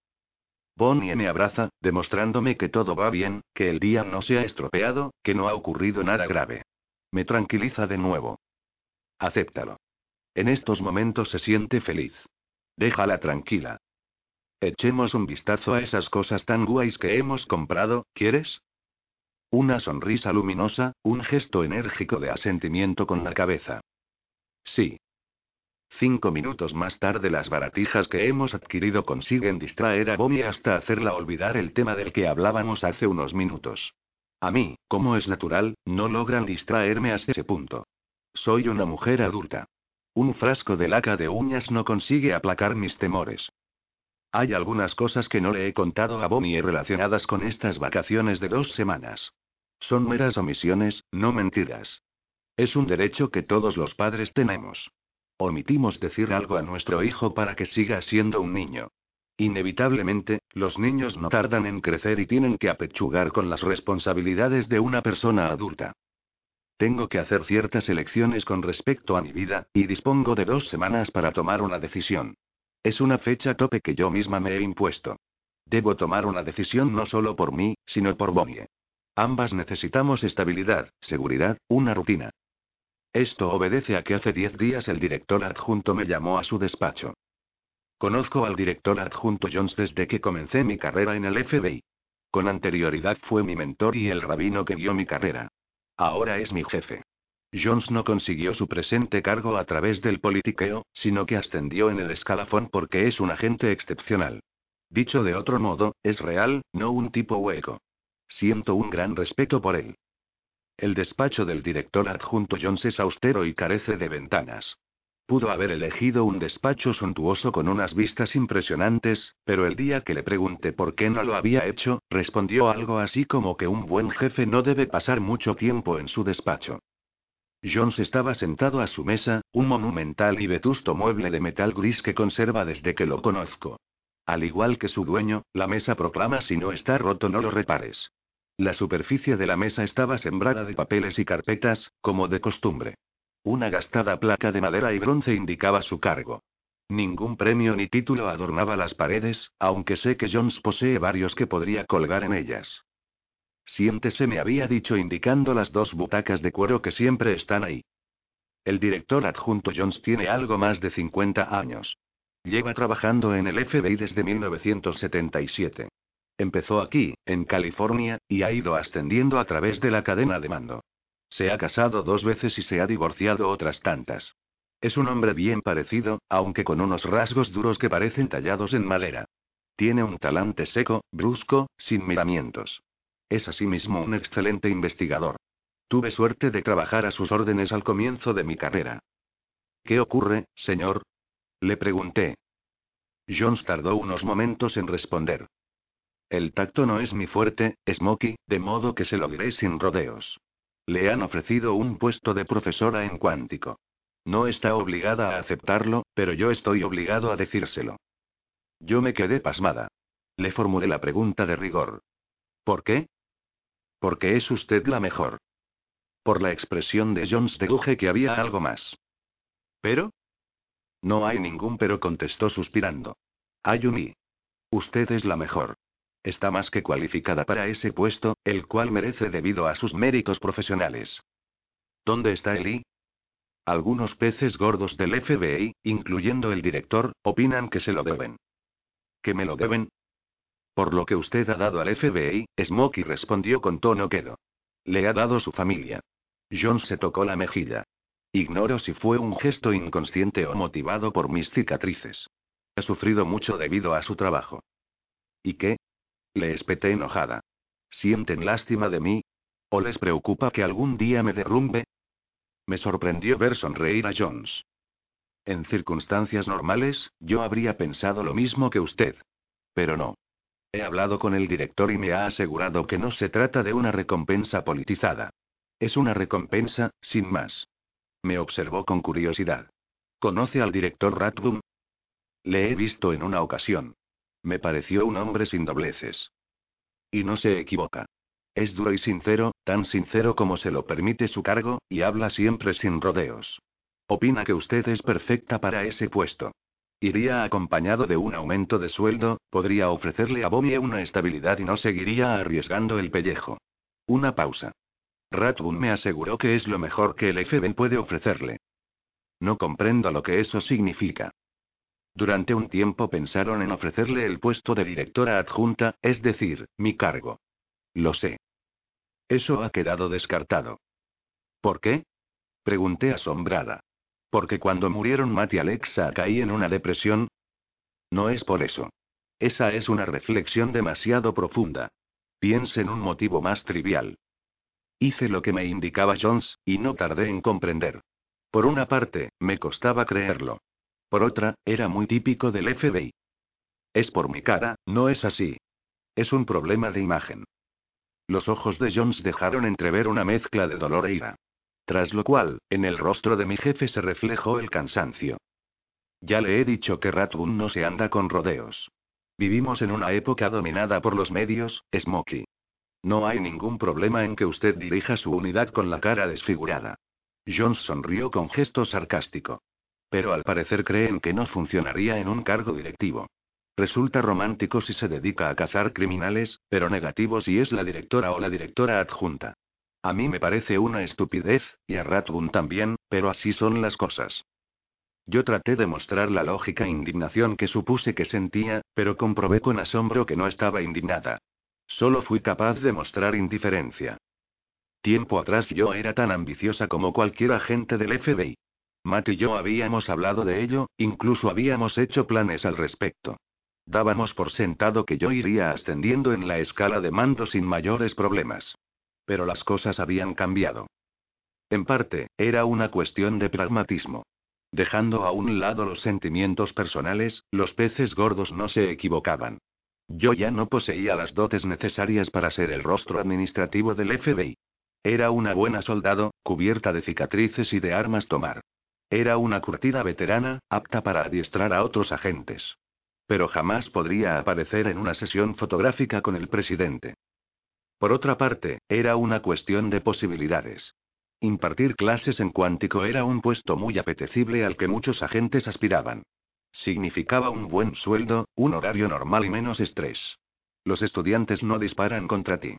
S3: Bonnie me abraza, demostrándome que todo va bien, que el día no se ha estropeado, que no ha ocurrido nada grave. Me tranquiliza de nuevo. Acéptalo. En estos momentos se siente feliz. Déjala tranquila. Echemos un vistazo a esas cosas tan guays que hemos comprado, ¿quieres? Una sonrisa luminosa, un gesto enérgico de asentimiento con la cabeza. Sí. Cinco minutos más tarde las baratijas que hemos adquirido consiguen distraer a Bonnie hasta hacerla olvidar el tema del que hablábamos hace unos minutos. A mí, como es natural, no logran distraerme hasta ese punto. Soy una mujer adulta. Un frasco de laca de uñas no consigue aplacar mis temores. Hay algunas cosas que no le he contado a Bonnie relacionadas con estas vacaciones de dos semanas. Son meras omisiones, no mentiras. Es un derecho que todos los padres tenemos. Omitimos decir algo a nuestro hijo para que siga siendo un niño. Inevitablemente, los niños no tardan en crecer y tienen que apechugar con las responsabilidades de una persona adulta. Tengo que hacer ciertas elecciones con respecto a mi vida, y dispongo de dos semanas para tomar una decisión. Es una fecha tope que yo misma me he impuesto. Debo tomar una decisión no solo por mí, sino por Bonnie. Ambas necesitamos estabilidad, seguridad, una rutina. Esto obedece a que hace diez días el director adjunto me llamó a su despacho. Conozco al director adjunto Jones desde que comencé mi carrera en el FBI. Con anterioridad fue mi mentor y el rabino que guió mi carrera. Ahora es mi jefe. Jones no consiguió su presente cargo a través del politiqueo, sino que ascendió en el escalafón porque es un agente excepcional. Dicho de otro modo, es real, no un tipo hueco. Siento un gran respeto por él. El despacho del director adjunto Jones es austero y carece de ventanas. Pudo haber elegido un despacho suntuoso con unas vistas impresionantes, pero el día que le pregunté por qué no lo había hecho, respondió algo así como que un buen jefe no debe pasar mucho tiempo en su despacho. Jones estaba sentado a su mesa, un monumental y vetusto mueble de metal gris que conserva desde que lo conozco. Al igual que su dueño, la mesa proclama si no está roto no lo repares. La superficie de la mesa estaba sembrada de papeles y carpetas, como de costumbre. Una gastada placa de madera y bronce indicaba su cargo. Ningún premio ni título adornaba las paredes, aunque sé que Jones posee varios que podría colgar en ellas. Siéntese, me había dicho indicando las dos butacas de cuero que siempre están ahí. El director adjunto Jones tiene algo más de 50 años. Lleva trabajando en el FBI desde 1977. Empezó aquí, en California, y ha ido ascendiendo a través de la cadena de mando. Se ha casado dos veces y se ha divorciado otras tantas. Es un hombre bien parecido, aunque con unos rasgos duros que parecen tallados en madera. Tiene un talante seco, brusco, sin miramientos. Es asimismo un excelente investigador. Tuve suerte de trabajar a sus órdenes al comienzo de mi carrera. ¿Qué ocurre, señor? Le pregunté. Jones tardó unos momentos en responder. El tacto no es mi fuerte, Smokey, de modo que se lo diré sin rodeos. Le han ofrecido un puesto de profesora en cuántico. No está obligada a aceptarlo, pero yo estoy obligado a decírselo. Yo me quedé pasmada. Le formulé la pregunta de rigor. ¿Por qué? Porque es usted la mejor. Por la expresión de Jones deduje que había algo más. ¿Pero? No hay ningún pero, contestó suspirando. Ayumi. Usted es la mejor. Está más que cualificada para ese puesto, el cual merece debido a sus méritos profesionales. ¿Dónde está Eli? Algunos peces gordos del FBI, incluyendo el director, opinan que se lo deben. ¿Que me lo deben? Por lo que usted ha dado al FBI, Smokey respondió con tono quedo. Le ha dado su familia. John se tocó la mejilla. Ignoro si fue un gesto inconsciente o motivado por mis cicatrices. Ha sufrido mucho debido a su trabajo. ¿Y qué? Le espeté enojada. ¿Sienten lástima de mí? ¿O les preocupa que algún día me derrumbe? Me sorprendió ver sonreír a Jones. En circunstancias normales, yo habría pensado lo mismo que usted. Pero no. He hablado con el director y me ha asegurado que no se trata de una recompensa politizada. Es una recompensa, sin más. Me observó con curiosidad. ¿Conoce al director Ratbum? Le he visto en una ocasión. Me pareció un hombre sin dobleces. Y no se equivoca. Es duro y sincero, tan sincero como se lo permite su cargo, y habla siempre sin rodeos. Opina que usted es perfecta para ese puesto. Iría acompañado de un aumento de sueldo, podría ofrecerle a Bomie una estabilidad y no seguiría arriesgando el pellejo. Una pausa. Ratbun me aseguró que es lo mejor que el FBI puede ofrecerle. No comprendo lo que eso significa. Durante un tiempo pensaron en ofrecerle el puesto de directora adjunta, es decir, mi cargo. Lo sé. Eso ha quedado descartado. ¿Por qué? Pregunté asombrada. Porque cuando murieron Matt y Alexa caí en una depresión. No es por eso. Esa es una reflexión demasiado profunda. Piense en un motivo más trivial. Hice lo que me indicaba Jones, y no tardé en comprender. Por una parte, me costaba creerlo. Por otra, era muy típico del FBI. Es por mi cara, no es así. Es un problema de imagen. Los ojos de Jones dejaron entrever una mezcla de dolor e ira. Tras lo cual, en el rostro de mi jefe se reflejó el cansancio. Ya le he dicho que Ratbun no se anda con rodeos. Vivimos en una época dominada por los medios, Smokey. No hay ningún problema en que usted dirija su unidad con la cara desfigurada. Jones sonrió con gesto sarcástico. Pero al parecer creen que no funcionaría en un cargo directivo. Resulta romántico si se dedica a cazar criminales, pero negativo si es la directora o la directora adjunta. A mí me parece una estupidez, y a Ratbun también, pero así son las cosas. Yo traté de mostrar la lógica indignación que supuse que sentía, pero comprobé con asombro que no estaba indignada. Solo fui capaz de mostrar indiferencia. Tiempo atrás yo era tan ambiciosa como cualquier agente del FBI. Matt y yo habíamos hablado de ello, incluso habíamos hecho planes al respecto. Dábamos por sentado que yo iría ascendiendo en la escala de mando sin mayores problemas. Pero las cosas habían cambiado. En parte, era una cuestión de pragmatismo. Dejando a un lado los sentimientos personales, los peces gordos no se equivocaban. Yo ya no poseía las dotes necesarias para ser el rostro administrativo del FBI. Era una buena soldado, cubierta de cicatrices y de armas tomar. Era una curtida veterana, apta para adiestrar a otros agentes. Pero jamás podría aparecer en una sesión fotográfica con el presidente. Por otra parte, era una cuestión de posibilidades. Impartir clases en cuántico era un puesto muy apetecible al que muchos agentes aspiraban. Significaba un buen sueldo, un horario normal y menos estrés. Los estudiantes no disparan contra ti.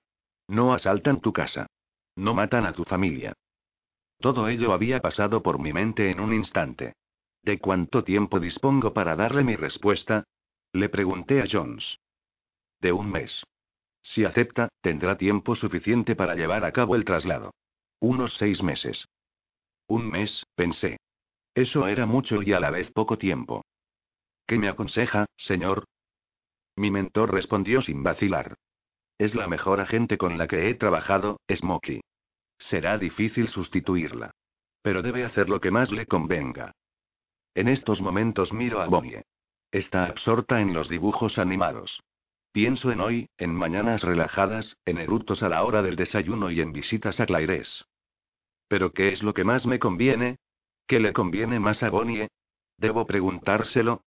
S3: No asaltan tu casa. No matan a tu familia. Todo ello había pasado por mi mente en un instante. ¿De cuánto tiempo dispongo para darle mi respuesta? Le pregunté a Jones. De un mes. Si acepta, tendrá tiempo suficiente para llevar a cabo el traslado. Unos seis meses. Un mes, pensé. Eso era mucho y a la vez poco tiempo. ¿Qué me aconseja, señor? Mi mentor respondió sin vacilar. Es la mejor agente con la que he trabajado, Smokey. Será difícil sustituirla. Pero debe hacer lo que más le convenga. En estos momentos miro a Bonnie. Está absorta en los dibujos animados. Pienso en hoy, en mañanas relajadas, en eructos a la hora del desayuno y en visitas a Claires. ¿Pero qué es lo que más me conviene? ¿Qué le conviene más a Bonnie? ¿Debo preguntárselo?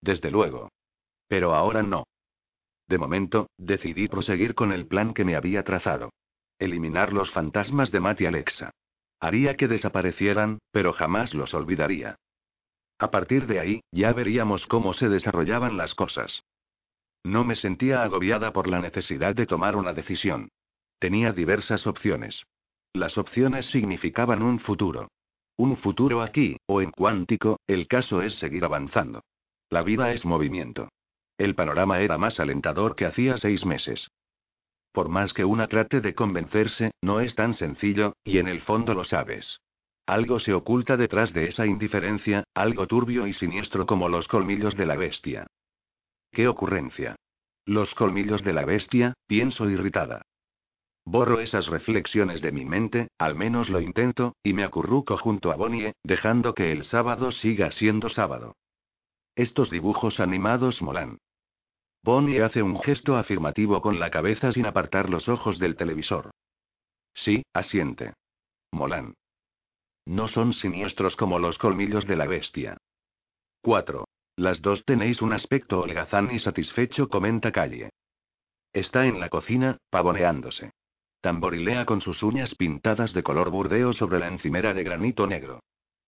S3: Desde luego. Pero ahora no. De momento, decidí proseguir con el plan que me había trazado. Eliminar los fantasmas de Matt y Alexa. Haría que desaparecieran, pero jamás los olvidaría. A partir de ahí, ya veríamos cómo se desarrollaban las cosas. No me sentía agobiada por la necesidad de tomar una decisión. Tenía diversas opciones. Las opciones significaban un futuro. Un futuro aquí, o en cuántico, el caso es seguir avanzando. La vida es movimiento. El panorama era más alentador que hacía seis meses. Por más que una trate de convencerse, no es tan sencillo, y en el fondo lo sabes. Algo se oculta detrás de esa indiferencia, algo turbio y siniestro como los colmillos de la bestia. ¡Qué ocurrencia! Los colmillos de la bestia, pienso irritada. Borro esas reflexiones de mi mente, al menos lo intento, y me acurruco junto a Bonnie, dejando que el sábado siga siendo sábado. Estos dibujos animados molan. Bonnie hace un gesto afirmativo con la cabeza sin apartar los ojos del televisor. Sí, asiente. Molan. No son siniestros como los colmillos de la bestia. 4. Las dos tenéis un aspecto holgazán y satisfecho, comenta Calle. Está en la cocina, pavoneándose. Tamborilea con sus uñas pintadas de color burdeo sobre la encimera de granito negro.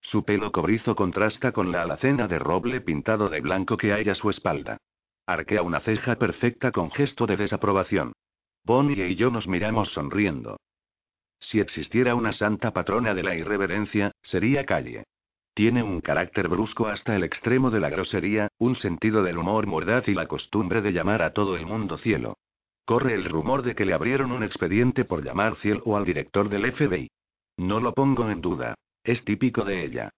S3: Su pelo cobrizo contrasta con la alacena de roble pintado de blanco que hay a su espalda. Arquea una ceja perfecta con gesto de desaprobación. Bonnie y yo nos miramos sonriendo. Si existiera una santa patrona de la irreverencia, sería Calle. Tiene un carácter brusco hasta el extremo de la grosería, un sentido del humor mordaz y la costumbre de llamar a todo el mundo cielo. Corre el rumor de que le abrieron un expediente por llamar cielo al director del FBI. No lo pongo en duda. Es típico de ella.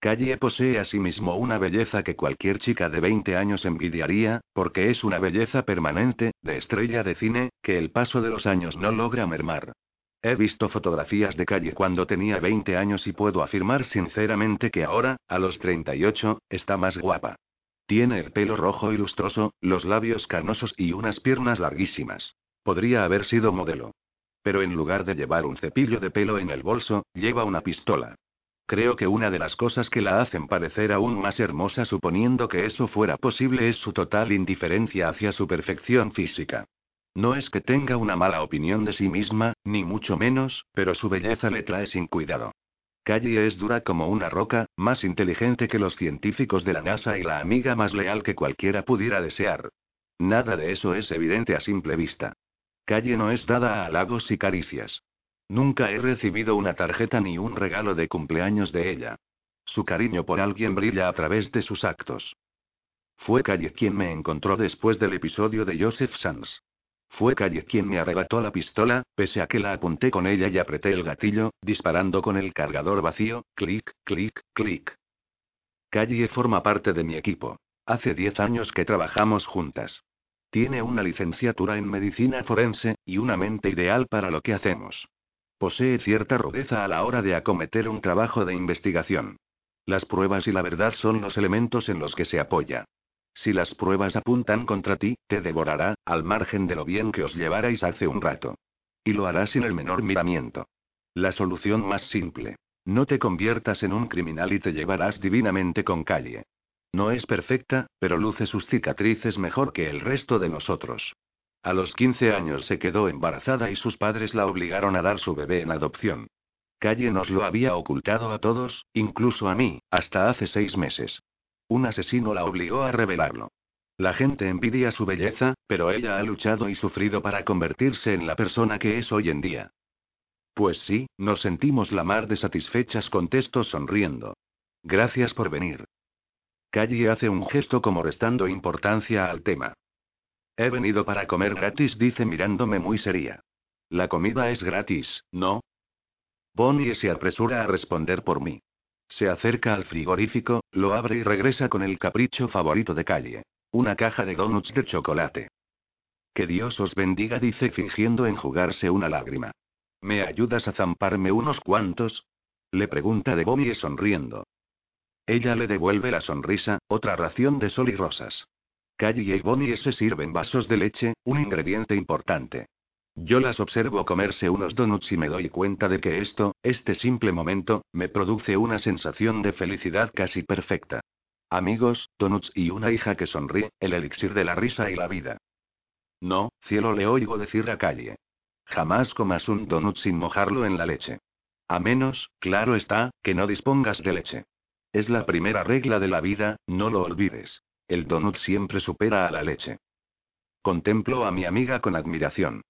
S3: Calle posee asimismo una belleza que cualquier chica de 20 años envidiaría, porque es una belleza permanente, de estrella de cine, que el paso de los años no logra mermar. He visto fotografías de Calle cuando tenía 20 años y puedo afirmar sinceramente que ahora, a los 38, está más guapa. Tiene el pelo rojo y lustroso, los labios carnosos y unas piernas larguísimas. Podría haber sido modelo. Pero en lugar de llevar un cepillo de pelo en el bolso, lleva una pistola. Creo que una de las cosas que la hacen parecer aún más hermosa suponiendo que eso fuera posible es su total indiferencia hacia su perfección física. No es que tenga una mala opinión de sí misma, ni mucho menos, pero su belleza le trae sin cuidado. Calle es dura como una roca, más inteligente que los científicos de la NASA y la amiga más leal que cualquiera pudiera desear. Nada de eso es evidente a simple vista. Calle no es dada a halagos y caricias. Nunca he recibido una tarjeta ni un regalo de cumpleaños de ella. Su cariño por alguien brilla a través de sus actos. Fue Calle quien me encontró después del episodio de Joseph Sands. Fue Calle quien me arrebató la pistola, pese a que la apunté con ella y apreté el gatillo, disparando con el cargador vacío, clic, clic, clic. Calle forma parte de mi equipo. Hace diez años que trabajamos juntas. Tiene una licenciatura en medicina forense, y una mente ideal para lo que hacemos. Posee cierta rudeza a la hora de acometer un trabajo de investigación. Las pruebas y la verdad son los elementos en los que se apoya. Si las pruebas apuntan contra ti, te devorará, al margen de lo bien que os llevarais hace un rato. Y lo hará sin el menor miramiento. La solución más simple. No te conviertas en un criminal y te llevarás divinamente con calle. No es perfecta, pero luce sus cicatrices mejor que el resto de nosotros. A los 15 años se quedó embarazada y sus padres la obligaron a dar su bebé en adopción. Calle nos lo había ocultado a todos, incluso a mí, hasta hace seis meses. Un asesino la obligó a revelarlo. La gente envidia su belleza, pero ella ha luchado y sufrido para convertirse en la persona que es hoy en día. Pues sí, nos sentimos la mar de satisfechas, contesto sonriendo. Gracias por venir. Calle hace un gesto como restando importancia al tema. He venido para comer gratis, dice mirándome muy seria. La comida es gratis, ¿no? Bonnie se apresura a responder por mí. Se acerca al frigorífico, lo abre y regresa con el capricho favorito de calle. Una caja de donuts de chocolate. Que Dios os bendiga, dice fingiendo enjugarse una lágrima. ¿Me ayudas a zamparme unos cuantos? Le pregunta de Bonnie sonriendo. Ella le devuelve la sonrisa, otra ración de sol y rosas. Callie y Bonnie se sirven vasos de leche, un ingrediente importante. Yo las observo comerse unos donuts y me doy cuenta de que esto, este simple momento, me produce una sensación de felicidad casi perfecta. Amigos, donuts y una hija que sonríe, el elixir de la risa y la vida. No, cielo, le oigo decir a Calle. Jamás comas un donut sin mojarlo en la leche. A menos, claro está, que no dispongas de leche. Es la primera regla de la vida, no lo olvides. El donut siempre supera a la leche. Contemplo a mi amiga con admiración.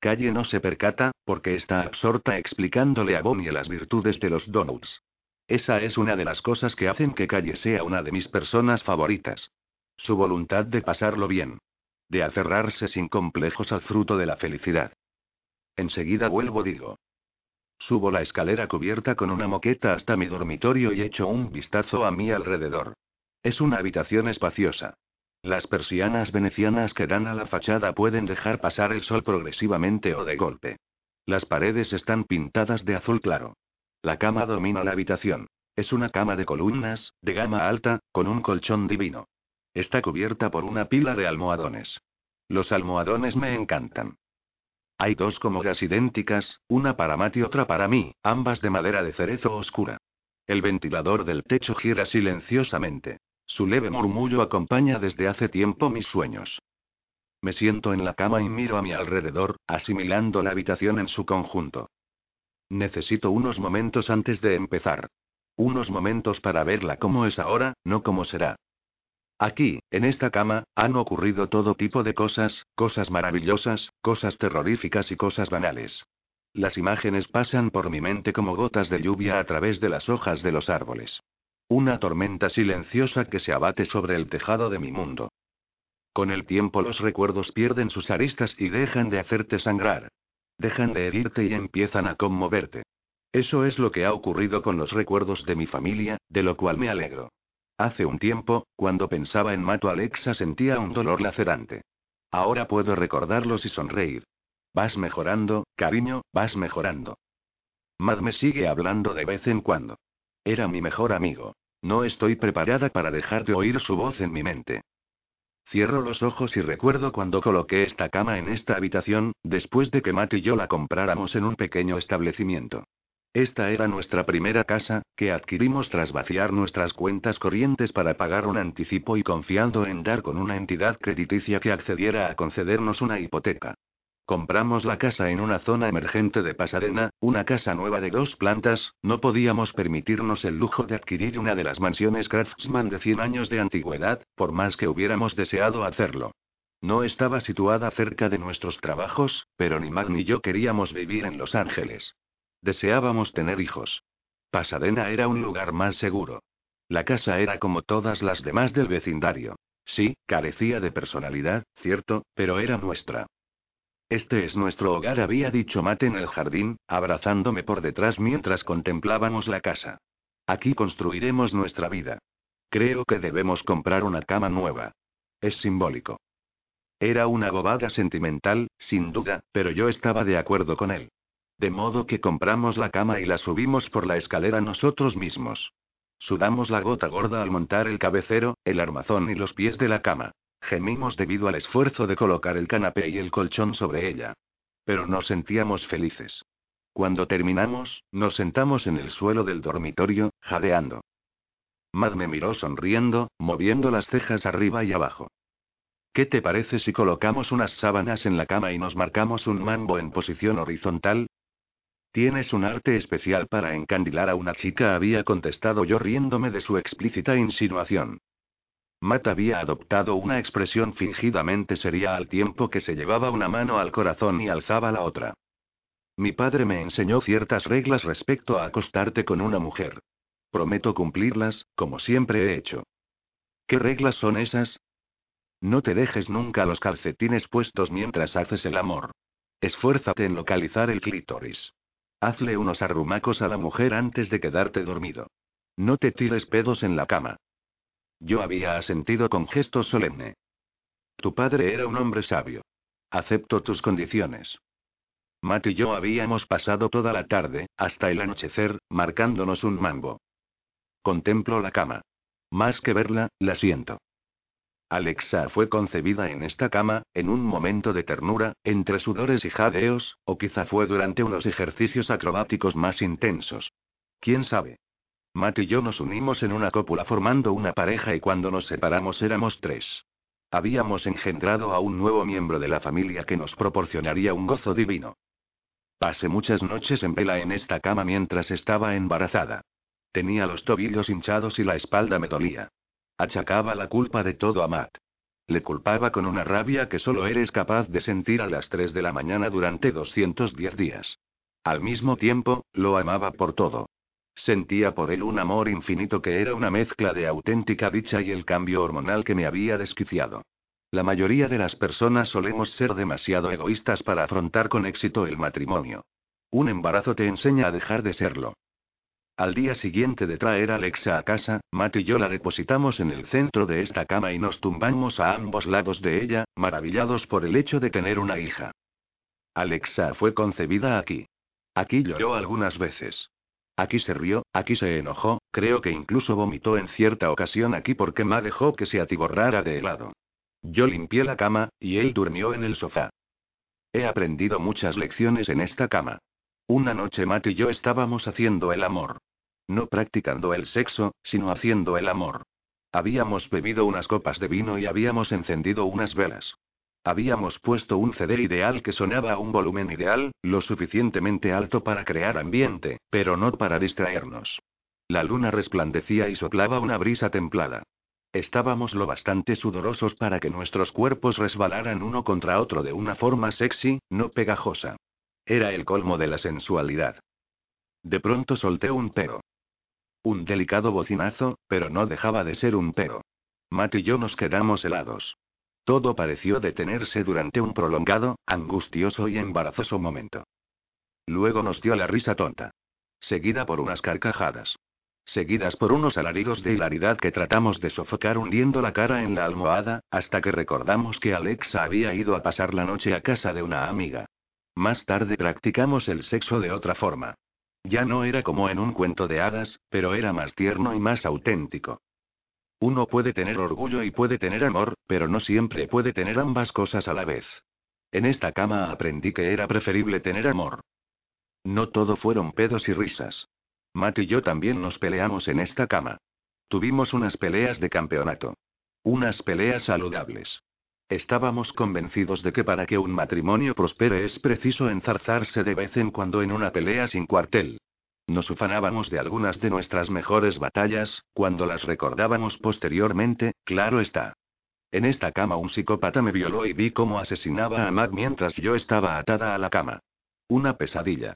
S3: Calle no se percata, porque está absorta explicándole a Bonnie las virtudes de los donuts. Esa es una de las cosas que hacen que Calle sea una de mis personas favoritas. Su voluntad de pasarlo bien. De aferrarse sin complejos al fruto de la felicidad. Enseguida vuelvo, digo. Subo la escalera cubierta con una moqueta hasta mi dormitorio y echo un vistazo a mi alrededor. Es una habitación espaciosa. Las persianas venecianas que dan a la fachada pueden dejar pasar el sol progresivamente o de golpe. Las paredes están pintadas de azul claro. La cama domina la habitación. Es una cama de columnas, de gama alta, con un colchón divino. Está cubierta por una pila de almohadones. Los almohadones me encantan. Hay dos cómodas idénticas, una para Matt y otra para mí, ambas de madera de cerezo oscura. El ventilador del techo gira silenciosamente. Su leve murmullo acompaña desde hace tiempo mis sueños. Me siento en la cama y miro a mi alrededor, asimilando la habitación en su conjunto. Necesito unos momentos antes de empezar. Unos momentos para verla como es ahora, no como será. Aquí, en esta cama, han ocurrido todo tipo de cosas, cosas maravillosas, cosas terroríficas y cosas banales. Las imágenes pasan por mi mente como gotas de lluvia a través de las hojas de los árboles. Una tormenta silenciosa que se abate sobre el tejado de mi mundo. Con el tiempo los recuerdos pierden sus aristas y dejan de hacerte sangrar. Dejan de herirte y empiezan a conmoverte. Eso es lo que ha ocurrido con los recuerdos de mi familia, de lo cual me alegro. Hace un tiempo, cuando pensaba en Mato Alexa sentía un dolor lacerante. Ahora puedo recordarlos y sonreír. Vas mejorando, cariño, vas mejorando. Mad me sigue hablando de vez en cuando. Era mi mejor amigo. No estoy preparada para dejar de oír su voz en mi mente. Cierro los ojos y recuerdo cuando coloqué esta cama en esta habitación, después de que Matt y yo la compráramos en un pequeño establecimiento. Esta era nuestra primera casa, que adquirimos tras vaciar nuestras cuentas corrientes para pagar un anticipo y confiando en dar con una entidad crediticia que accediera a concedernos una hipoteca. Compramos la casa en una zona emergente de Pasadena, una casa nueva de dos plantas, no podíamos permitirnos el lujo de adquirir una de las mansiones Craftsman de 100 años de antigüedad, por más que hubiéramos deseado hacerlo. No estaba situada cerca de nuestros trabajos, pero ni Mag ni yo queríamos vivir en Los Ángeles. Deseábamos tener hijos. Pasadena era un lugar más seguro. La casa era como todas las demás del vecindario. Sí, carecía de personalidad, cierto, pero era nuestra. Este es nuestro hogar, había dicho Mate en el jardín, abrazándome por detrás mientras contemplábamos la casa. Aquí construiremos nuestra vida. Creo que debemos comprar una cama nueva. Es simbólico. Era una bobada sentimental, sin duda, pero yo estaba de acuerdo con él. De modo que compramos la cama y la subimos por la escalera nosotros mismos. Sudamos la gota gorda al montar el cabecero, el armazón y los pies de la cama. Gemimos debido al esfuerzo de colocar el canapé y el colchón sobre ella. Pero nos sentíamos felices. Cuando terminamos, nos sentamos en el suelo del dormitorio, jadeando. Mad me miró sonriendo, moviendo las cejas arriba y abajo. ¿Qué te parece si colocamos unas sábanas en la cama y nos marcamos un mambo en posición horizontal? Tienes un arte especial para encandilar a una chica, había contestado yo riéndome de su explícita insinuación. Matt había adoptado una expresión fingidamente seria al tiempo que se llevaba una mano al corazón y alzaba la otra. Mi padre me enseñó ciertas reglas respecto a acostarte con una mujer. Prometo cumplirlas, como siempre he hecho. ¿Qué reglas son esas? No te dejes nunca los calcetines puestos mientras haces el amor. Esfuérzate en localizar el clítoris. Hazle unos arrumacos a la mujer antes de quedarte dormido. No te tires pedos en la cama. Yo había asentido con gesto solemne. Tu padre era un hombre sabio. Acepto tus condiciones. Matt y yo habíamos pasado toda la tarde, hasta el anochecer, marcándonos un mambo. Contemplo la cama. Más que verla, la siento. Alexa fue concebida en esta cama, en un momento de ternura, entre sudores y jadeos, o quizá fue durante unos ejercicios acrobáticos más intensos. ¿Quién sabe? Matt y yo nos unimos en una cópula formando una pareja y cuando nos separamos éramos tres. Habíamos engendrado a un nuevo miembro de la familia que nos proporcionaría un gozo divino. Pasé muchas noches en vela en esta cama mientras estaba embarazada. Tenía los tobillos hinchados y la espalda me dolía. Achacaba la culpa de todo a Matt. Le culpaba con una rabia que solo eres capaz de sentir a las 3 de la mañana durante 210 días. Al mismo tiempo, lo amaba por todo. Sentía por él un amor infinito que era una mezcla de auténtica dicha y el cambio hormonal que me había desquiciado. La mayoría de las personas solemos ser demasiado egoístas para afrontar con éxito el matrimonio. Un embarazo te enseña a dejar de serlo. Al día siguiente de traer a Alexa a casa, Matt y yo la depositamos en el centro de esta cama y nos tumbamos a ambos lados de ella, maravillados por el hecho de tener una hija. Alexa fue concebida aquí. Aquí lloró algunas veces. Aquí se rió, aquí se enojó, creo que incluso vomitó en cierta ocasión aquí porque Ma dejó que se atiborrara de helado. Yo limpié la cama, y él durmió en el sofá. He aprendido muchas lecciones en esta cama. Una noche Matt y yo estábamos haciendo el amor. No practicando el sexo, sino haciendo el amor. Habíamos bebido unas copas de vino y habíamos encendido unas velas. Habíamos puesto un CD ideal que sonaba a un volumen ideal, lo suficientemente alto para crear ambiente, pero no para distraernos. La luna resplandecía y soplaba una brisa templada. Estábamos lo bastante sudorosos para que nuestros cuerpos resbalaran uno contra otro de una forma sexy, no pegajosa. Era el colmo de la sensualidad. De pronto solté un peo. Un delicado bocinazo, pero no dejaba de ser un peo. Matt y yo nos quedamos helados. Todo pareció detenerse durante un prolongado, angustioso y embarazoso momento. Luego nos dio la risa tonta. Seguida por unas carcajadas. Seguidas por unos alaridos de hilaridad que tratamos de sofocar hundiendo la cara en la almohada, hasta que recordamos que Alexa había ido a pasar la noche a casa de una amiga. Más tarde practicamos el sexo de otra forma. Ya no era como en un cuento de hadas, pero era más tierno y más auténtico. Uno puede tener orgullo y puede tener amor, pero no siempre puede tener ambas cosas a la vez. En esta cama aprendí que era preferible tener amor. No todo fueron pedos y risas. Matt y yo también nos peleamos en esta cama. Tuvimos unas peleas de campeonato. Unas peleas saludables. Estábamos convencidos de que para que un matrimonio prospere es preciso enzarzarse de vez en cuando en una pelea sin cuartel. Nos ufanábamos de algunas de nuestras mejores batallas, cuando las recordábamos posteriormente, claro está. En esta cama un psicópata me violó y vi cómo asesinaba a Matt mientras yo estaba atada a la cama. Una pesadilla.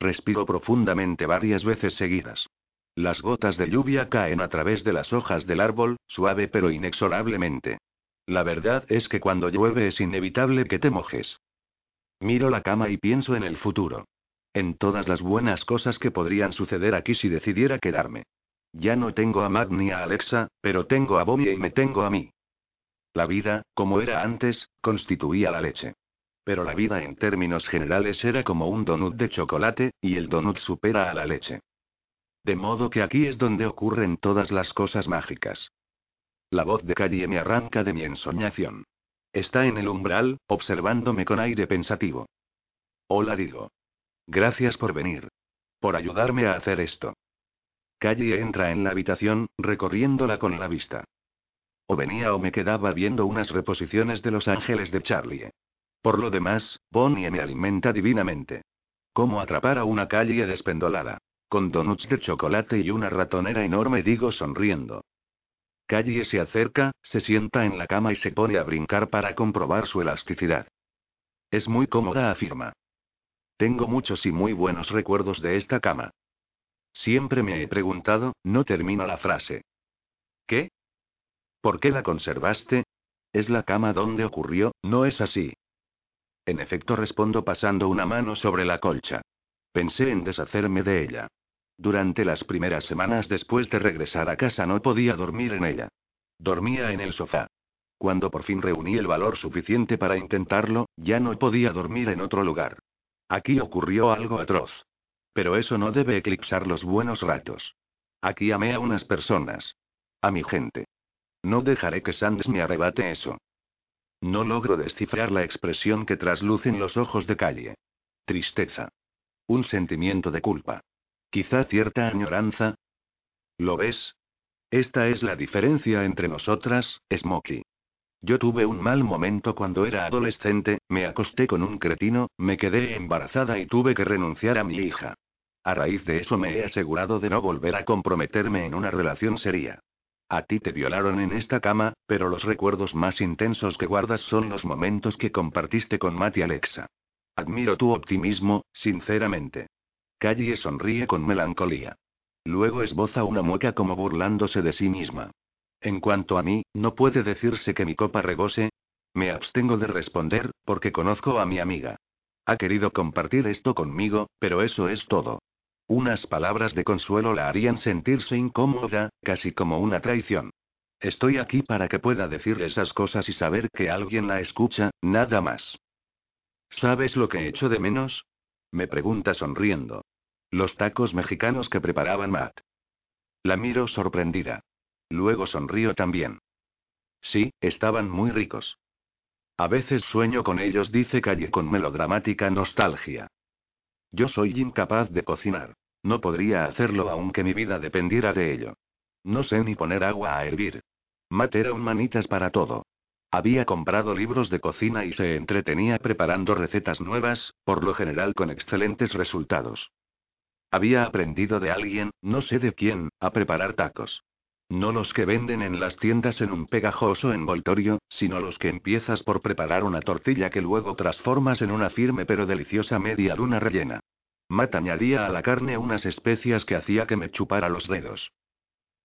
S3: Respiro profundamente varias veces seguidas. Las gotas de lluvia caen a través de las hojas del árbol, suave pero inexorablemente. La verdad es que cuando llueve es inevitable que te mojes. Miro la cama y pienso en el futuro. En todas las buenas cosas que podrían suceder aquí si decidiera quedarme. Ya no tengo a Matt ni a Alexa, pero tengo a Bonnie y me tengo a mí. La vida, como era antes, constituía la leche. Pero la vida en términos generales era como un donut de chocolate, y el donut supera a la leche. De modo que aquí es donde ocurren todas las cosas mágicas. La voz de Calle me arranca de mi ensoñación. Está en el umbral, observándome con aire pensativo. Hola digo. Gracias por venir. Por ayudarme a hacer esto. Calle entra en la habitación, recorriéndola con la vista. O venía o me quedaba viendo unas reposiciones de Los Ángeles de Charlie. Por lo demás, Bonnie me alimenta divinamente. ¿Cómo atrapar a una calle despendolada? Con donuts de chocolate y una ratonera enorme, digo sonriendo. Calle se acerca, se sienta en la cama y se pone a brincar para comprobar su elasticidad. Es muy cómoda, afirma. Tengo muchos y muy buenos recuerdos de esta cama. Siempre me he preguntado, no termina la frase. ¿Qué? ¿Por qué la conservaste? Es la cama donde ocurrió, ¿no es así? En efecto respondo pasando una mano sobre la colcha. Pensé en deshacerme de ella. Durante las primeras semanas después de regresar a casa no podía dormir en ella. Dormía en el sofá. Cuando por fin reuní el valor suficiente para intentarlo, ya no podía dormir en otro lugar. Aquí ocurrió algo atroz. Pero eso no debe eclipsar los buenos ratos. Aquí amé a unas personas. A mi gente. No dejaré que Sands me arrebate eso. No logro descifrar la expresión que traslucen los ojos de calle. Tristeza. Un sentimiento de culpa. Quizá cierta añoranza. ¿Lo ves? Esta es la diferencia entre nosotras, Smokey. Yo tuve un mal momento cuando era adolescente, me acosté con un cretino, me quedé embarazada y tuve que renunciar a mi hija. A raíz de eso me he asegurado de no volver a comprometerme en una relación seria. A ti te violaron en esta cama, pero los recuerdos más intensos que guardas son los momentos que compartiste con Matt y Alexa. Admiro tu optimismo, sinceramente. Callie sonríe con melancolía. Luego esboza una mueca como burlándose de sí misma. En cuanto a mí, no puede decirse que mi copa rebose. Me abstengo de responder, porque conozco a mi amiga. Ha querido compartir esto conmigo, pero eso es todo. Unas palabras de consuelo la harían sentirse incómoda, casi como una traición. Estoy aquí para que pueda decir esas cosas y saber que alguien la escucha, nada más. ¿Sabes lo que echo de menos? Me pregunta sonriendo. Los tacos mexicanos que preparaban Matt. La miro sorprendida. Luego sonrío también. Sí, estaban muy ricos. A veces sueño con ellos, dice Calle con melodramática nostalgia. Yo soy incapaz de cocinar. No podría hacerlo aunque mi vida dependiera de ello. No sé ni poner agua a hervir. Matt era un manitas para todo. Había comprado libros de cocina y se entretenía preparando recetas nuevas, por lo general con excelentes resultados. Había aprendido de alguien, no sé de quién, a preparar tacos. No los que venden en las tiendas en un pegajoso envoltorio, sino los que empiezas por preparar una tortilla que luego transformas en una firme pero deliciosa media luna rellena. Matt añadía a la carne unas especias que hacía que me chupara los dedos.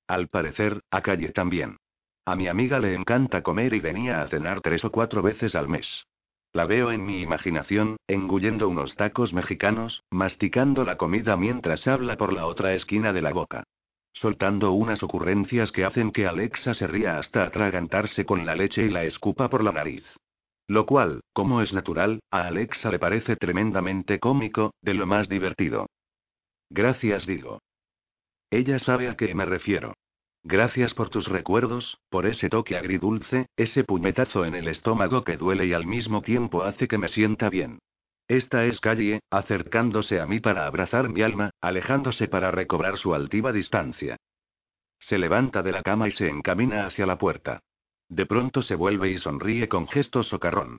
S3: Al parecer, a Calle también. A mi amiga le encanta comer y venía a cenar tres o cuatro veces al mes. La veo en mi imaginación, engullendo unos tacos mexicanos, masticando la comida mientras habla por la otra esquina de la boca soltando unas ocurrencias que hacen que Alexa se ría hasta atragantarse con la leche y la escupa por la nariz. Lo cual, como es natural, a Alexa le parece tremendamente cómico, de lo más divertido. Gracias, digo. Ella sabe a qué me refiero. Gracias por tus recuerdos, por ese toque agridulce, ese puñetazo en el estómago que duele y al mismo tiempo hace que me sienta bien. Esta es Calle, acercándose a mí para abrazar mi alma, alejándose para recobrar su altiva distancia. Se levanta de la cama y se encamina hacia la puerta. De pronto se vuelve y sonríe con gesto socarrón.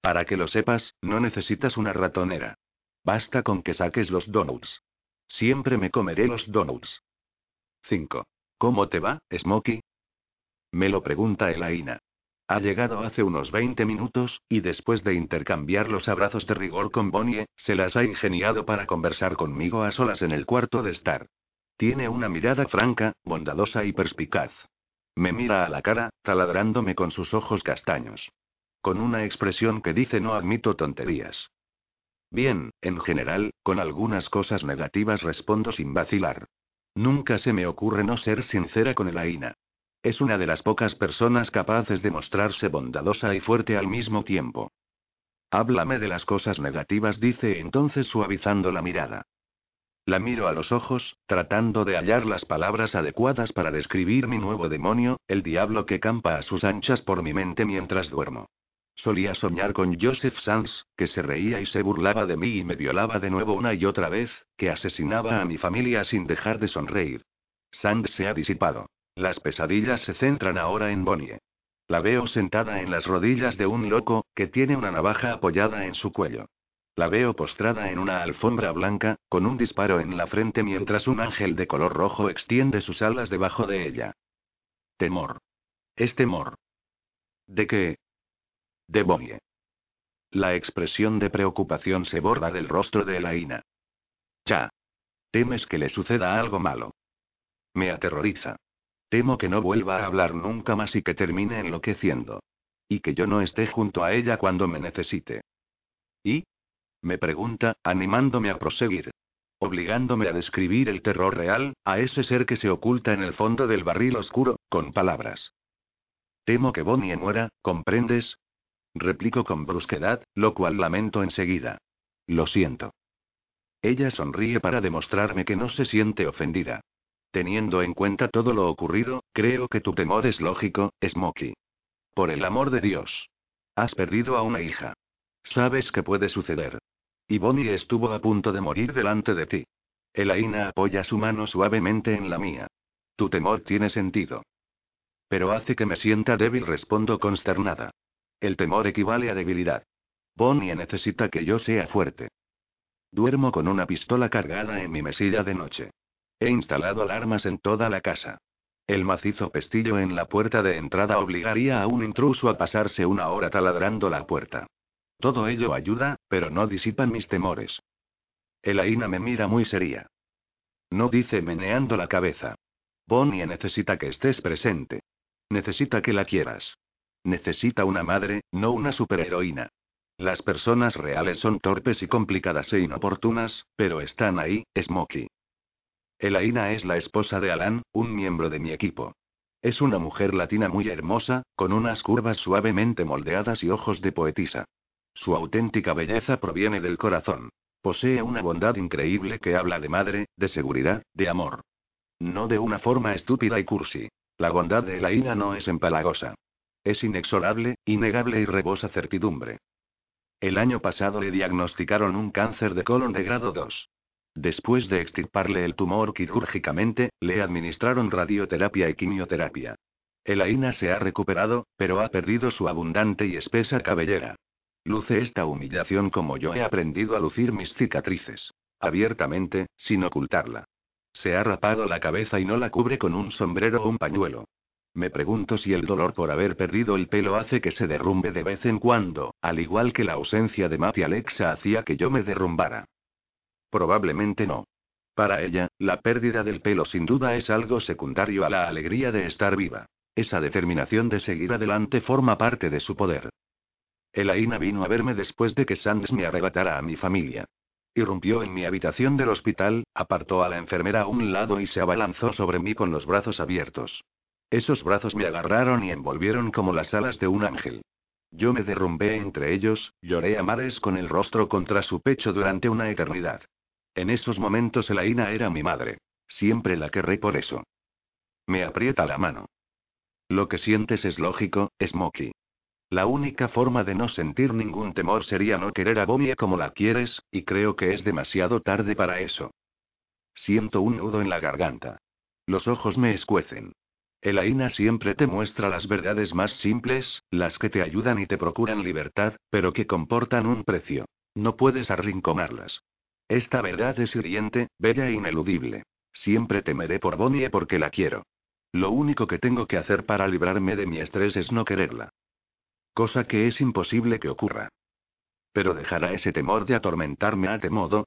S3: Para que lo sepas, no necesitas una ratonera. Basta con que saques los donuts. Siempre me comeré los donuts. 5. ¿Cómo te va, Smokey? Me lo pregunta Elaina. Ha llegado hace unos 20 minutos, y después de intercambiar los abrazos de rigor con Bonnie, se las ha ingeniado para conversar conmigo a solas en el cuarto de estar. Tiene una mirada franca, bondadosa y perspicaz. Me mira a la cara, taladrándome con sus ojos castaños. Con una expresión que dice no admito tonterías. Bien, en general, con algunas cosas negativas respondo sin vacilar. Nunca se me ocurre no ser sincera con Elaina. Es una de las pocas personas capaces de mostrarse bondadosa y fuerte al mismo tiempo. Háblame de las cosas negativas, dice entonces suavizando la mirada. La miro a los ojos, tratando de hallar las palabras adecuadas para describir mi nuevo demonio, el diablo que campa a sus anchas por mi mente mientras duermo. Solía soñar con Joseph Sands, que se reía y se burlaba de mí y me violaba de nuevo una y otra vez, que asesinaba a mi familia sin dejar de sonreír. Sands se ha disipado. Las pesadillas se centran ahora en Bonnie. La veo sentada en las rodillas de un loco, que tiene una navaja apoyada en su cuello. La veo postrada en una alfombra blanca, con un disparo en la frente mientras un ángel de color rojo extiende sus alas debajo de ella. Temor. Es temor. ¿De qué? De Bonnie. La expresión de preocupación se borra del rostro de Elaina. Ya. Temes que le suceda algo malo. Me aterroriza. Temo que no vuelva a hablar nunca más y que termine enloqueciendo. Y que yo no esté junto a ella cuando me necesite. ¿Y? Me pregunta, animándome a proseguir. obligándome a describir el terror real, a ese ser que se oculta en el fondo del barril oscuro, con palabras. Temo que Bonnie muera, ¿comprendes? Replico con brusquedad, lo cual lamento enseguida. Lo siento. Ella sonríe para demostrarme que no se siente ofendida. Teniendo en cuenta todo lo ocurrido, creo que tu temor es lógico, Smokey. Por el amor de Dios. Has perdido a una hija. Sabes que puede suceder. Y Bonnie estuvo a punto de morir delante de ti. Elaina apoya su mano suavemente en la mía. Tu temor tiene sentido. Pero hace que me sienta débil, respondo consternada. El temor equivale a debilidad. Bonnie necesita que yo sea fuerte. Duermo con una pistola cargada en mi mesilla de noche. He instalado alarmas en toda la casa. El macizo pestillo en la puerta de entrada obligaría a un intruso a pasarse una hora taladrando la puerta. Todo ello ayuda, pero no disipan mis temores. Elaina me mira muy seria. No dice meneando la cabeza. Bonnie necesita que estés presente. Necesita que la quieras. Necesita una madre, no una superheroína. Las personas reales son torpes y complicadas e inoportunas, pero están ahí, Smokey. Elaina es la esposa de Alan, un miembro de mi equipo. Es una mujer latina muy hermosa, con unas curvas suavemente moldeadas y ojos de poetisa. Su auténtica belleza proviene del corazón. Posee una bondad increíble que habla de madre, de seguridad, de amor. No de una forma estúpida y cursi. La bondad de Elaina no es empalagosa. Es inexorable, innegable y rebosa certidumbre. El año pasado le diagnosticaron un cáncer de colon de grado 2. Después de extirparle el tumor quirúrgicamente, le administraron radioterapia y quimioterapia. Elaina se ha recuperado, pero ha perdido su abundante y espesa cabellera. Luce esta humillación como yo he aprendido a lucir mis cicatrices. Abiertamente, sin ocultarla. Se ha rapado la cabeza y no la cubre con un sombrero o un pañuelo. Me pregunto si el dolor por haber perdido el pelo hace que se derrumbe de vez en cuando, al igual que la ausencia de Matt y Alexa hacía que yo me derrumbara. Probablemente no. Para ella, la pérdida del pelo sin duda es algo secundario a la alegría de estar viva. Esa determinación de seguir adelante forma parte de su poder. Elaina vino a verme después de que Sands me arrebatara a mi familia. Irrumpió en mi habitación del hospital, apartó a la enfermera a un lado y se abalanzó sobre mí con los brazos abiertos. Esos brazos me agarraron y envolvieron como las alas de un ángel. Yo me derrumbé entre ellos, lloré a mares con el rostro contra su pecho durante una eternidad. En esos momentos Elaina era mi madre. Siempre la querré por eso. Me aprieta la mano. Lo que sientes es lógico, Smokey. La única forma de no sentir ningún temor sería no querer a Bonnie como la quieres, y creo que es demasiado tarde para eso. Siento un nudo en la garganta. Los ojos me escuecen. Elaina siempre te muestra las verdades más simples, las que te ayudan y te procuran libertad, pero que comportan un precio. No puedes arrinconarlas. Esta verdad es hiriente, bella e ineludible. Siempre temeré por Bonnie porque la quiero. Lo único que tengo que hacer para librarme de mi estrés es no quererla. Cosa que es imposible que ocurra. ¿Pero dejará ese temor de atormentarme a de modo?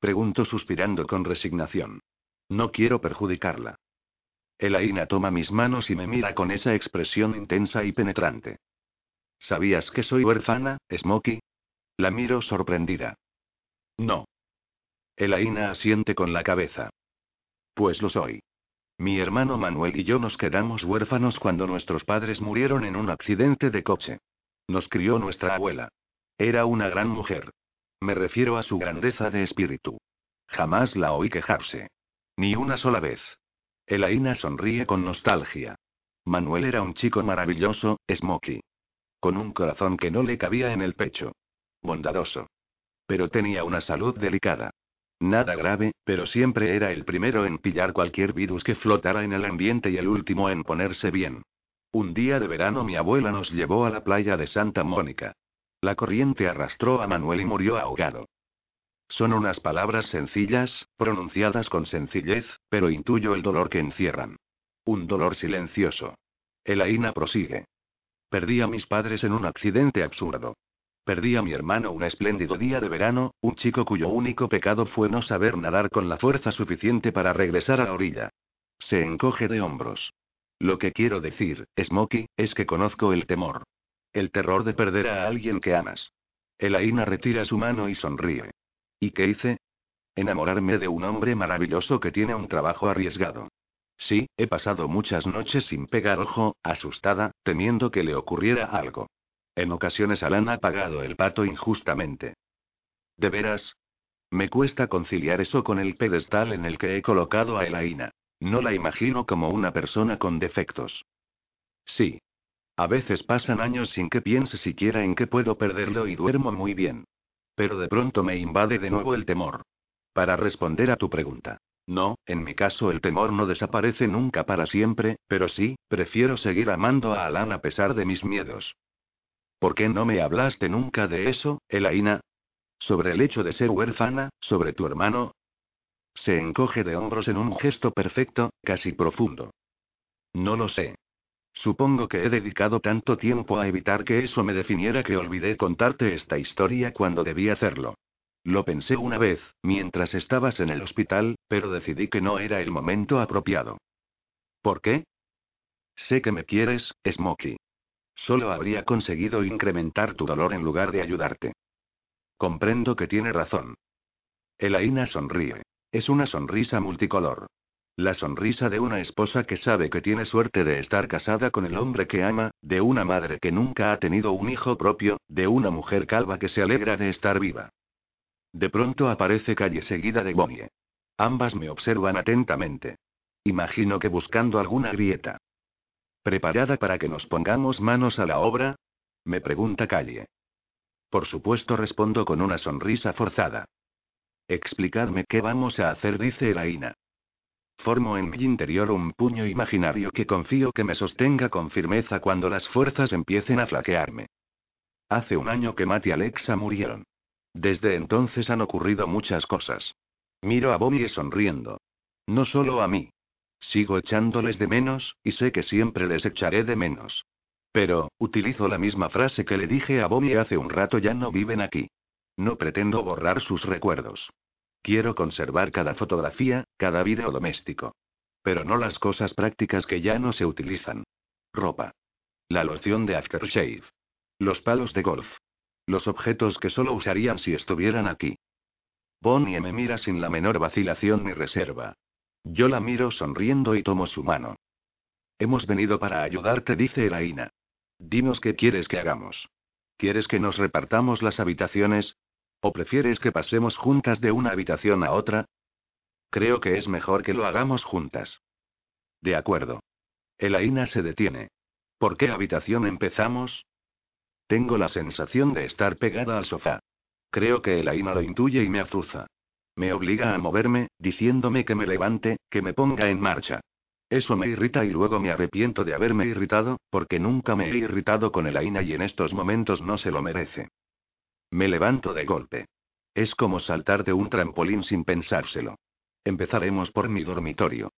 S3: Pregunto suspirando con resignación. No quiero perjudicarla. Elaina toma mis manos y me mira con esa expresión intensa y penetrante. ¿Sabías que soy huérfana, Smokey? La miro sorprendida. No. Elaina asiente con la cabeza. Pues lo soy. Mi hermano Manuel y yo nos quedamos huérfanos cuando nuestros padres murieron en un accidente de coche. Nos crió nuestra abuela. Era una gran mujer. Me refiero a su grandeza de espíritu. Jamás la oí quejarse. Ni una sola vez. Elaina sonríe con nostalgia. Manuel era un chico maravilloso, Smokey. Con un corazón que no le cabía en el pecho. Bondadoso. Pero tenía una salud delicada. Nada grave, pero siempre era el primero en pillar cualquier virus que flotara en el ambiente y el último en ponerse bien. Un día de verano mi abuela nos llevó a la playa de Santa Mónica. La corriente arrastró a Manuel y murió ahogado. Son unas palabras sencillas, pronunciadas con sencillez, pero intuyo el dolor que encierran. Un dolor silencioso. Elaina prosigue. Perdí a mis padres en un accidente absurdo. Perdí a mi hermano un espléndido día de verano, un chico cuyo único pecado fue no saber nadar con la fuerza suficiente para regresar a la orilla. Se encoge de hombros. Lo que quiero decir, Smokey, es que conozco el temor. El terror de perder a alguien que amas. Elaina retira su mano y sonríe. ¿Y qué hice? Enamorarme de un hombre maravilloso que tiene un trabajo arriesgado. Sí, he pasado muchas noches sin pegar ojo, asustada, temiendo que le ocurriera algo. En ocasiones Alan ha pagado el pato injustamente. ¿De veras? Me cuesta conciliar eso con el pedestal en el que he colocado a Elaina. No la imagino como una persona con defectos. Sí. A veces pasan años sin que piense siquiera en que puedo perderlo y duermo muy bien. Pero de pronto me invade de nuevo el temor. Para responder a tu pregunta. No, en mi caso el temor no desaparece nunca para siempre, pero sí, prefiero seguir amando a Alan a pesar de mis miedos. ¿Por qué no me hablaste nunca de eso, Elaina? ¿Sobre el hecho de ser huérfana, sobre tu hermano? Se encoge de hombros en un gesto perfecto, casi profundo. No lo sé. Supongo que he dedicado tanto tiempo a evitar que eso me definiera que olvidé contarte esta historia cuando debí hacerlo. Lo pensé una vez, mientras estabas en el hospital, pero decidí que no era el momento apropiado. ¿Por qué? Sé que me quieres, Smokey. Solo habría conseguido incrementar tu dolor en lugar de ayudarte. Comprendo que tiene razón. Elaina sonríe. Es una sonrisa multicolor. La sonrisa de una esposa que sabe que tiene suerte de estar casada con el hombre que ama, de una madre que nunca ha tenido un hijo propio, de una mujer calva que se alegra de estar viva. De pronto aparece calle seguida de Bonnie. Ambas me observan atentamente. Imagino que buscando alguna grieta. ¿Preparada para que nos pongamos manos a la obra? Me pregunta Calle. Por supuesto respondo con una sonrisa forzada. Explicadme qué vamos a hacer, dice Elaina. Formo en mi interior un puño imaginario que confío que me sostenga con firmeza cuando las fuerzas empiecen a flaquearme. Hace un año que Matt y Alexa murieron. Desde entonces han ocurrido muchas cosas. Miro a Bobby sonriendo. No solo a mí. Sigo echándoles de menos, y sé que siempre les echaré de menos. Pero, utilizo la misma frase que le dije a Bobby hace un rato, ya no viven aquí. No pretendo borrar sus recuerdos. Quiero conservar cada fotografía, cada vídeo doméstico. Pero no las cosas prácticas que ya no se utilizan. Ropa. La loción de aftershave. Los palos de golf. Los objetos que solo usarían si estuvieran aquí. Bonnie me mira sin la menor vacilación ni reserva. Yo la miro sonriendo y tomo su mano. Hemos venido para ayudarte, dice Elaina. Dinos qué quieres que hagamos. ¿Quieres que nos repartamos las habitaciones? ¿O prefieres que pasemos juntas de una habitación a otra? Creo que es mejor que lo hagamos juntas. De acuerdo. Elaina se detiene. ¿Por qué habitación empezamos? Tengo la sensación de estar pegada al sofá. Creo que Elaina lo intuye y me azuza. Me obliga a moverme, diciéndome que me levante, que me ponga en marcha. Eso me irrita y luego me arrepiento de haberme irritado, porque nunca me he irritado con Elaina y en estos momentos no se lo merece. Me levanto de golpe. Es como saltar de un trampolín sin pensárselo. Empezaremos por mi dormitorio.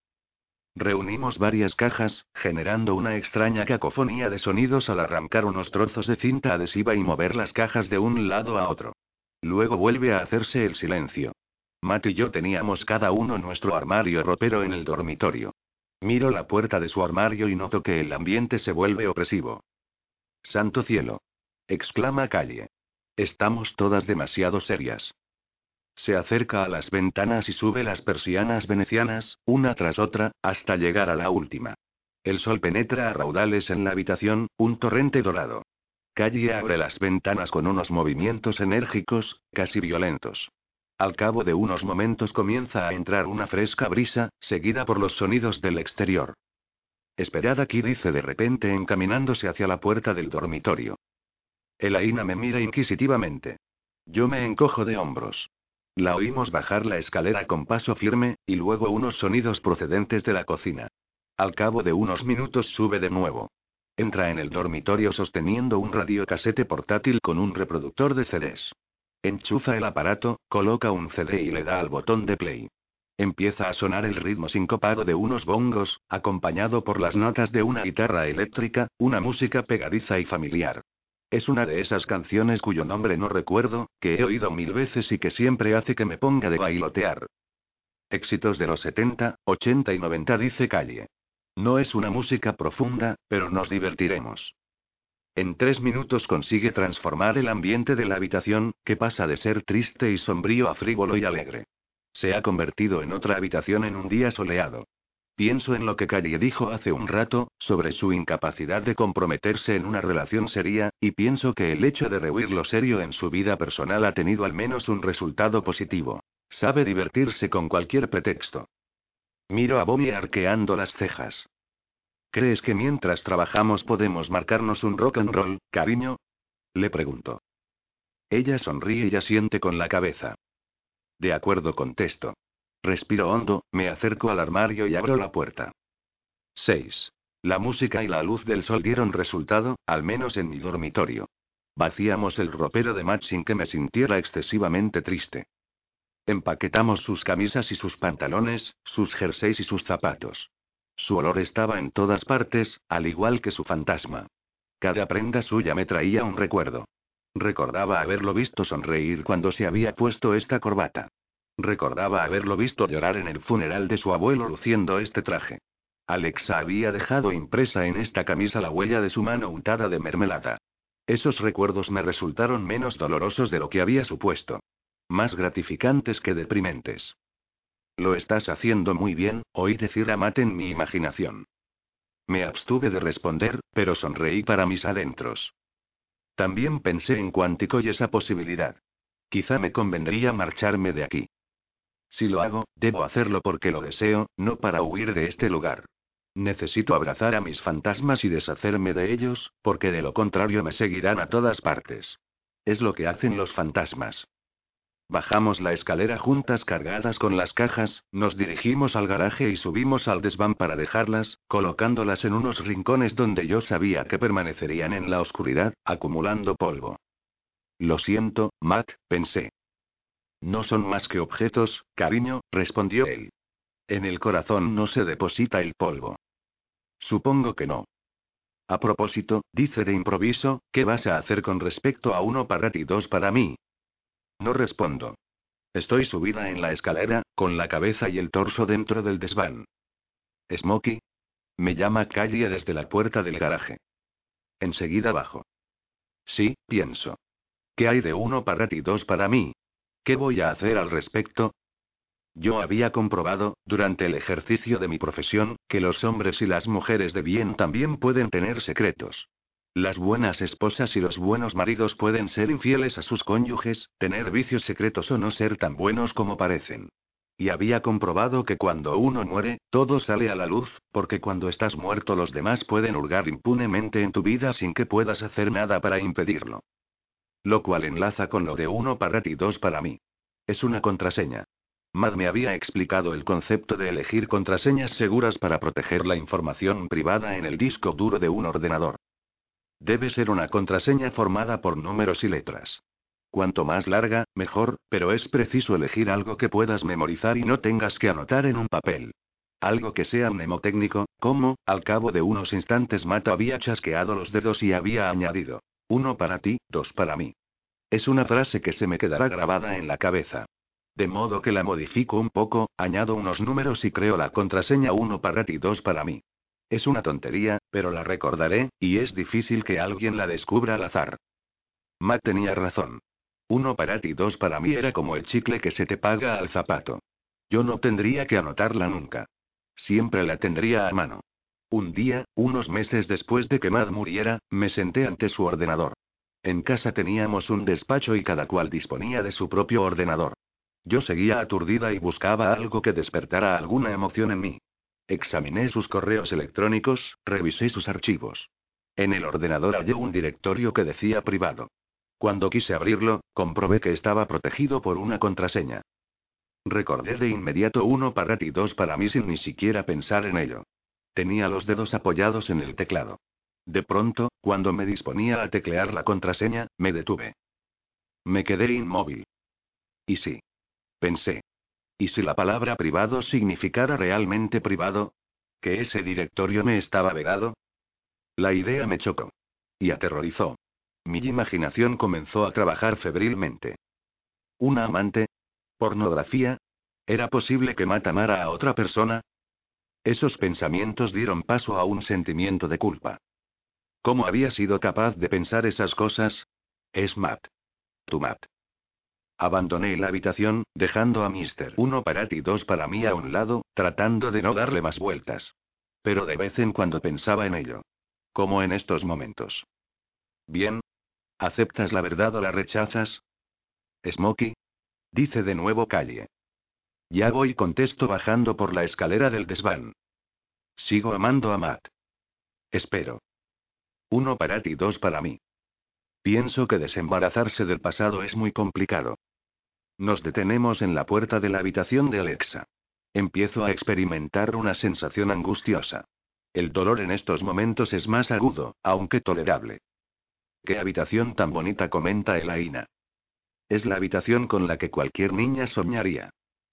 S3: Reunimos varias cajas, generando una extraña cacofonía de sonidos al arrancar unos trozos de cinta adhesiva y mover las cajas de un lado a otro. Luego vuelve a hacerse el silencio. Matt y yo teníamos cada uno nuestro armario ropero en el dormitorio. Miro la puerta de su armario y noto que el ambiente se vuelve opresivo. Santo cielo. exclama Calle. Estamos todas demasiado serias. Se acerca a las ventanas y sube las persianas venecianas, una tras otra, hasta llegar a la última. El sol penetra a raudales en la habitación, un torrente dorado. Calle abre las ventanas con unos movimientos enérgicos, casi violentos. Al cabo de unos momentos comienza a entrar una fresca brisa, seguida por los sonidos del exterior. Esperad aquí, dice de repente encaminándose hacia la puerta del dormitorio. Elaina me mira inquisitivamente. Yo me encojo de hombros. La oímos bajar la escalera con paso firme, y luego unos sonidos procedentes de la cocina. Al cabo de unos minutos sube de nuevo. Entra en el dormitorio sosteniendo un radiocasete portátil con un reproductor de CDs. Enchufa el aparato, coloca un CD y le da al botón de play. Empieza a sonar el ritmo sincopado de unos bongos, acompañado por las notas de una guitarra eléctrica, una música pegadiza y familiar. Es una de esas canciones cuyo nombre no recuerdo, que he oído mil veces y que siempre hace que me ponga de bailotear. Éxitos de los 70, 80 y 90 dice Calle. No es una música profunda, pero nos divertiremos. En tres minutos consigue transformar el ambiente de la habitación, que pasa de ser triste y sombrío a frívolo y alegre. Se ha convertido en otra habitación en un día soleado. Pienso en lo que Carrie dijo hace un rato, sobre su incapacidad de comprometerse en una relación seria, y pienso que el hecho de rehuir lo serio en su vida personal ha tenido al menos un resultado positivo. Sabe divertirse con cualquier pretexto. Miro a Bobby arqueando las cejas. ¿Crees que mientras trabajamos podemos marcarnos un rock and roll, cariño? Le pregunto. Ella sonríe y asiente con la cabeza. De acuerdo, contesto. Respiro hondo, me acerco al armario y abro la puerta. 6. La música y la luz del sol dieron resultado, al menos en mi dormitorio. Vaciamos el ropero de Matt sin que me sintiera excesivamente triste. Empaquetamos sus camisas y sus pantalones, sus jerseys y sus zapatos. Su olor estaba en todas partes, al igual que su fantasma. Cada prenda suya me traía un recuerdo. Recordaba haberlo visto sonreír cuando se había puesto esta corbata. Recordaba haberlo visto llorar en el funeral de su abuelo luciendo este traje. Alexa había dejado impresa en esta camisa la huella de su mano untada de mermelada. Esos recuerdos me resultaron menos dolorosos de lo que había supuesto. Más gratificantes que deprimentes. Lo estás haciendo muy bien, oí decir a en mi imaginación. Me abstuve de responder, pero sonreí para mis adentros. También pensé en Cuántico y esa posibilidad. Quizá me convendría marcharme de aquí. Si lo hago, debo hacerlo porque lo deseo, no para huir de este lugar. Necesito abrazar a mis fantasmas y deshacerme de ellos, porque de lo contrario me seguirán a todas partes. Es lo que hacen los fantasmas. Bajamos la escalera juntas cargadas con las cajas, nos dirigimos al garaje y subimos al desván para dejarlas, colocándolas en unos rincones donde yo sabía que permanecerían en la oscuridad, acumulando polvo. Lo siento, Matt, pensé. No son más que objetos, cariño, respondió él. En el corazón no se deposita el polvo. Supongo que no. A propósito, dice de improviso, ¿qué vas a hacer con respecto a uno para ti y dos para mí? No respondo. Estoy subida en la escalera, con la cabeza y el torso dentro del desván. Smokey. Me llama Calle desde la puerta del garaje. Enseguida bajo. Sí, pienso. ¿Qué hay de uno para ti y dos para mí? ¿Qué voy a hacer al respecto? Yo había comprobado, durante el ejercicio de mi profesión, que los hombres y las mujeres de bien también pueden tener secretos. Las buenas esposas y los buenos maridos pueden ser infieles a sus cónyuges, tener vicios secretos o no ser tan buenos como parecen. Y había comprobado que cuando uno muere, todo sale a la luz, porque cuando estás muerto los demás pueden hurgar impunemente en tu vida sin que puedas hacer nada para impedirlo. Lo cual enlaza con lo de uno para ti y dos para mí. Es una contraseña. Mad me había explicado el concepto de elegir contraseñas seguras para proteger la información privada en el disco duro de un ordenador. Debe ser una contraseña formada por números y letras. Cuanto más larga, mejor, pero es preciso elegir algo que puedas memorizar y no tengas que anotar en un papel. Algo que sea mnemotécnico, como, al cabo de unos instantes Mata había chasqueado los dedos y había añadido. Uno para ti, dos para mí. Es una frase que se me quedará grabada en la cabeza. De modo que la modifico un poco, añado unos números y creo la contraseña uno para ti, dos para mí. Es una tontería, pero la recordaré, y es difícil que alguien la descubra al azar. Matt tenía razón. Uno para ti, dos para mí era como el chicle que se te paga al zapato. Yo no tendría que anotarla nunca. Siempre la tendría a mano. Un día, unos meses después de que Matt muriera, me senté ante su ordenador. En casa teníamos un despacho y cada cual disponía de su propio ordenador. Yo seguía aturdida y buscaba algo que despertara alguna emoción en mí. Examiné sus correos electrónicos, revisé sus archivos. En el ordenador hallé un directorio que decía privado. Cuando quise abrirlo, comprobé que estaba protegido por una contraseña. Recordé de inmediato uno para ti y dos para mí sin ni siquiera pensar en ello. Tenía los dedos apoyados en el teclado. De pronto, cuando me disponía a teclear la contraseña, me detuve. Me quedé inmóvil. ¿Y sí? Pensé. ¿Y si la palabra privado significara realmente privado? ¿Que ese directorio me estaba vedado? La idea me chocó. Y aterrorizó. Mi imaginación comenzó a trabajar febrilmente. ¿Una amante? ¿Pornografía? ¿Era posible que matamara a otra persona? Esos pensamientos dieron paso a un sentimiento de culpa. ¿Cómo había sido capaz de pensar esas cosas? Es Matt. Tu Matt. Abandoné la habitación, dejando a Mr. Uno para ti y dos para mí a un lado, tratando de no darle más vueltas. Pero de vez en cuando pensaba en ello. Como en estos momentos. Bien. ¿Aceptas la verdad o la rechazas? Smokey. Dice de nuevo Calle. Ya voy, contesto bajando por la escalera del desván. Sigo amando a Matt. Espero. Uno para ti y dos para mí. Pienso que desembarazarse del pasado es muy complicado. Nos detenemos en la puerta de la habitación de Alexa. Empiezo a experimentar una sensación angustiosa. El dolor en estos momentos es más agudo, aunque tolerable. ¿Qué habitación tan bonita comenta Elaina? Es la habitación con la que cualquier niña soñaría.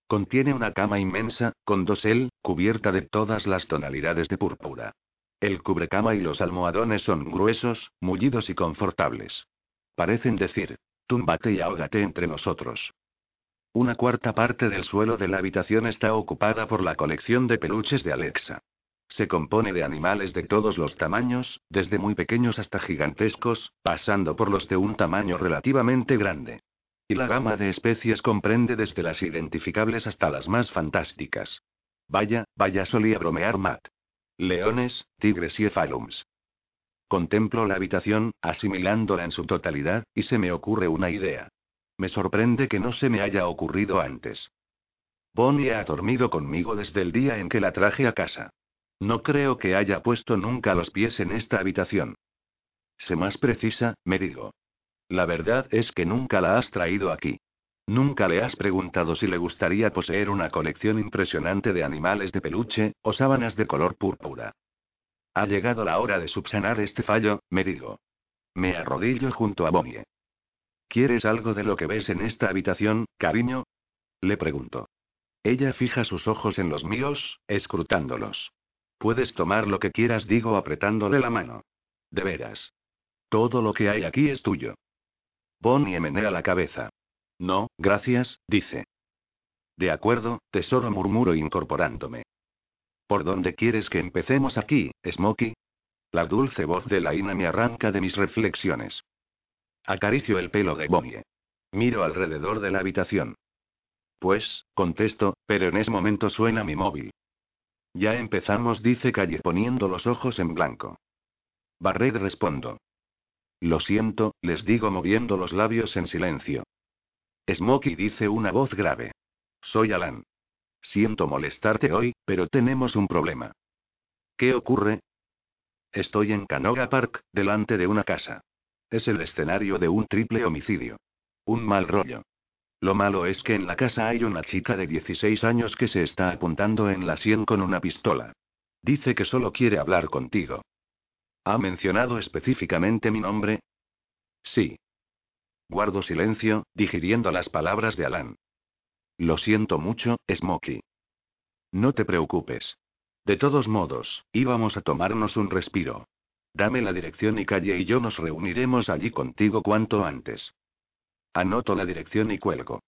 S3: Contiene una cama inmensa, con dosel, cubierta de todas las tonalidades de púrpura. El cubrecama y los almohadones son gruesos, mullidos y confortables. Parecen decir, túmbate y ahógate entre nosotros. Una cuarta parte del suelo de la habitación está ocupada por la colección de peluches de Alexa. Se compone de animales de todos los tamaños, desde muy pequeños hasta gigantescos, pasando por los de un tamaño relativamente grande. Y la gama de especies comprende desde las identificables hasta las más fantásticas. Vaya, vaya solía bromear Matt. Leones, tigres y efalums. Contemplo la habitación, asimilándola en su totalidad, y se me ocurre una idea. Me sorprende que no se me haya ocurrido antes. Bonnie ha dormido conmigo desde el día en que la traje a casa. No creo que haya puesto nunca los pies en esta habitación. Sé más precisa, me digo. La verdad es que nunca la has traído aquí. Nunca le has preguntado si le gustaría poseer una colección impresionante de animales de peluche, o sábanas de color púrpura. Ha llegado la hora de subsanar este fallo, me digo. Me arrodillo junto a Bonnie. ¿Quieres algo de lo que ves en esta habitación, cariño? Le pregunto. Ella fija sus ojos en los míos, escrutándolos. Puedes tomar lo que quieras, digo apretándole la mano. De veras. Todo lo que hay aquí es tuyo. Bonnie menea la cabeza. No, gracias, dice. De acuerdo, tesoro, murmuro incorporándome. ¿Por dónde quieres que empecemos aquí, Smokey? La dulce voz de Laina me arranca de mis reflexiones. Acaricio el pelo de Bonnie. Miro alrededor de la habitación. Pues, contesto, pero en ese momento suena mi móvil. Ya empezamos, dice Calle poniendo los ojos en blanco. Barret respondo. Lo siento, les digo moviendo los labios en silencio. Smokey dice una voz grave. Soy Alan. Siento molestarte hoy, pero tenemos un problema. ¿Qué ocurre? Estoy en Canoga Park, delante de una casa. Es el escenario de un triple homicidio. Un mal rollo. Lo malo es que en la casa hay una chica de 16 años que se está apuntando en la sien con una pistola. Dice que solo quiere hablar contigo. ¿Ha mencionado específicamente mi nombre? Sí. Guardo silencio, digiriendo las palabras de Alan. Lo siento mucho, Smokey. No te preocupes. De todos modos, íbamos a tomarnos un respiro. Dame la dirección y calle y yo nos reuniremos allí contigo cuanto antes. Anoto la dirección y cuelgo.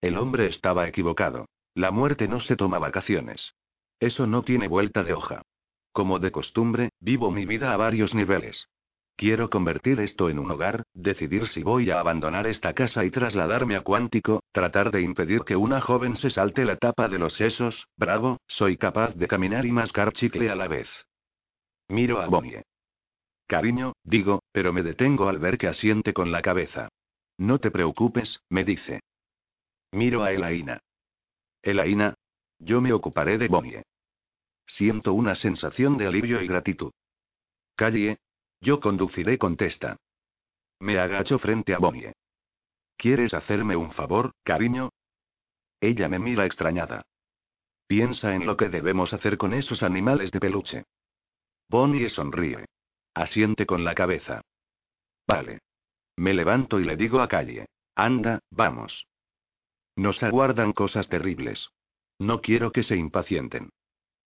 S3: El hombre estaba equivocado. La muerte no se toma vacaciones. Eso no tiene vuelta de hoja. Como de costumbre, vivo mi vida a varios niveles. Quiero convertir esto en un hogar, decidir si voy a abandonar esta casa y trasladarme a Cuántico, tratar de impedir que una joven se salte la tapa de los sesos, bravo, soy capaz de caminar y mascar chicle a la vez. Miro a Bonnie. Cariño, digo, pero me detengo al ver que asiente con la cabeza. No te preocupes, me dice. Miro a Elaina. Elaina. Yo me ocuparé de Bonnie. Siento una sensación de alivio y gratitud. Calle. Yo conduciré, contesta. Me agacho frente a Bonnie. ¿Quieres hacerme un favor, cariño? Ella me mira extrañada. Piensa en lo que debemos hacer con esos animales de peluche. Bonnie sonríe. Asiente con la cabeza. Vale. Me levanto y le digo a Calle. Anda, vamos. Nos aguardan cosas terribles. No quiero que se impacienten.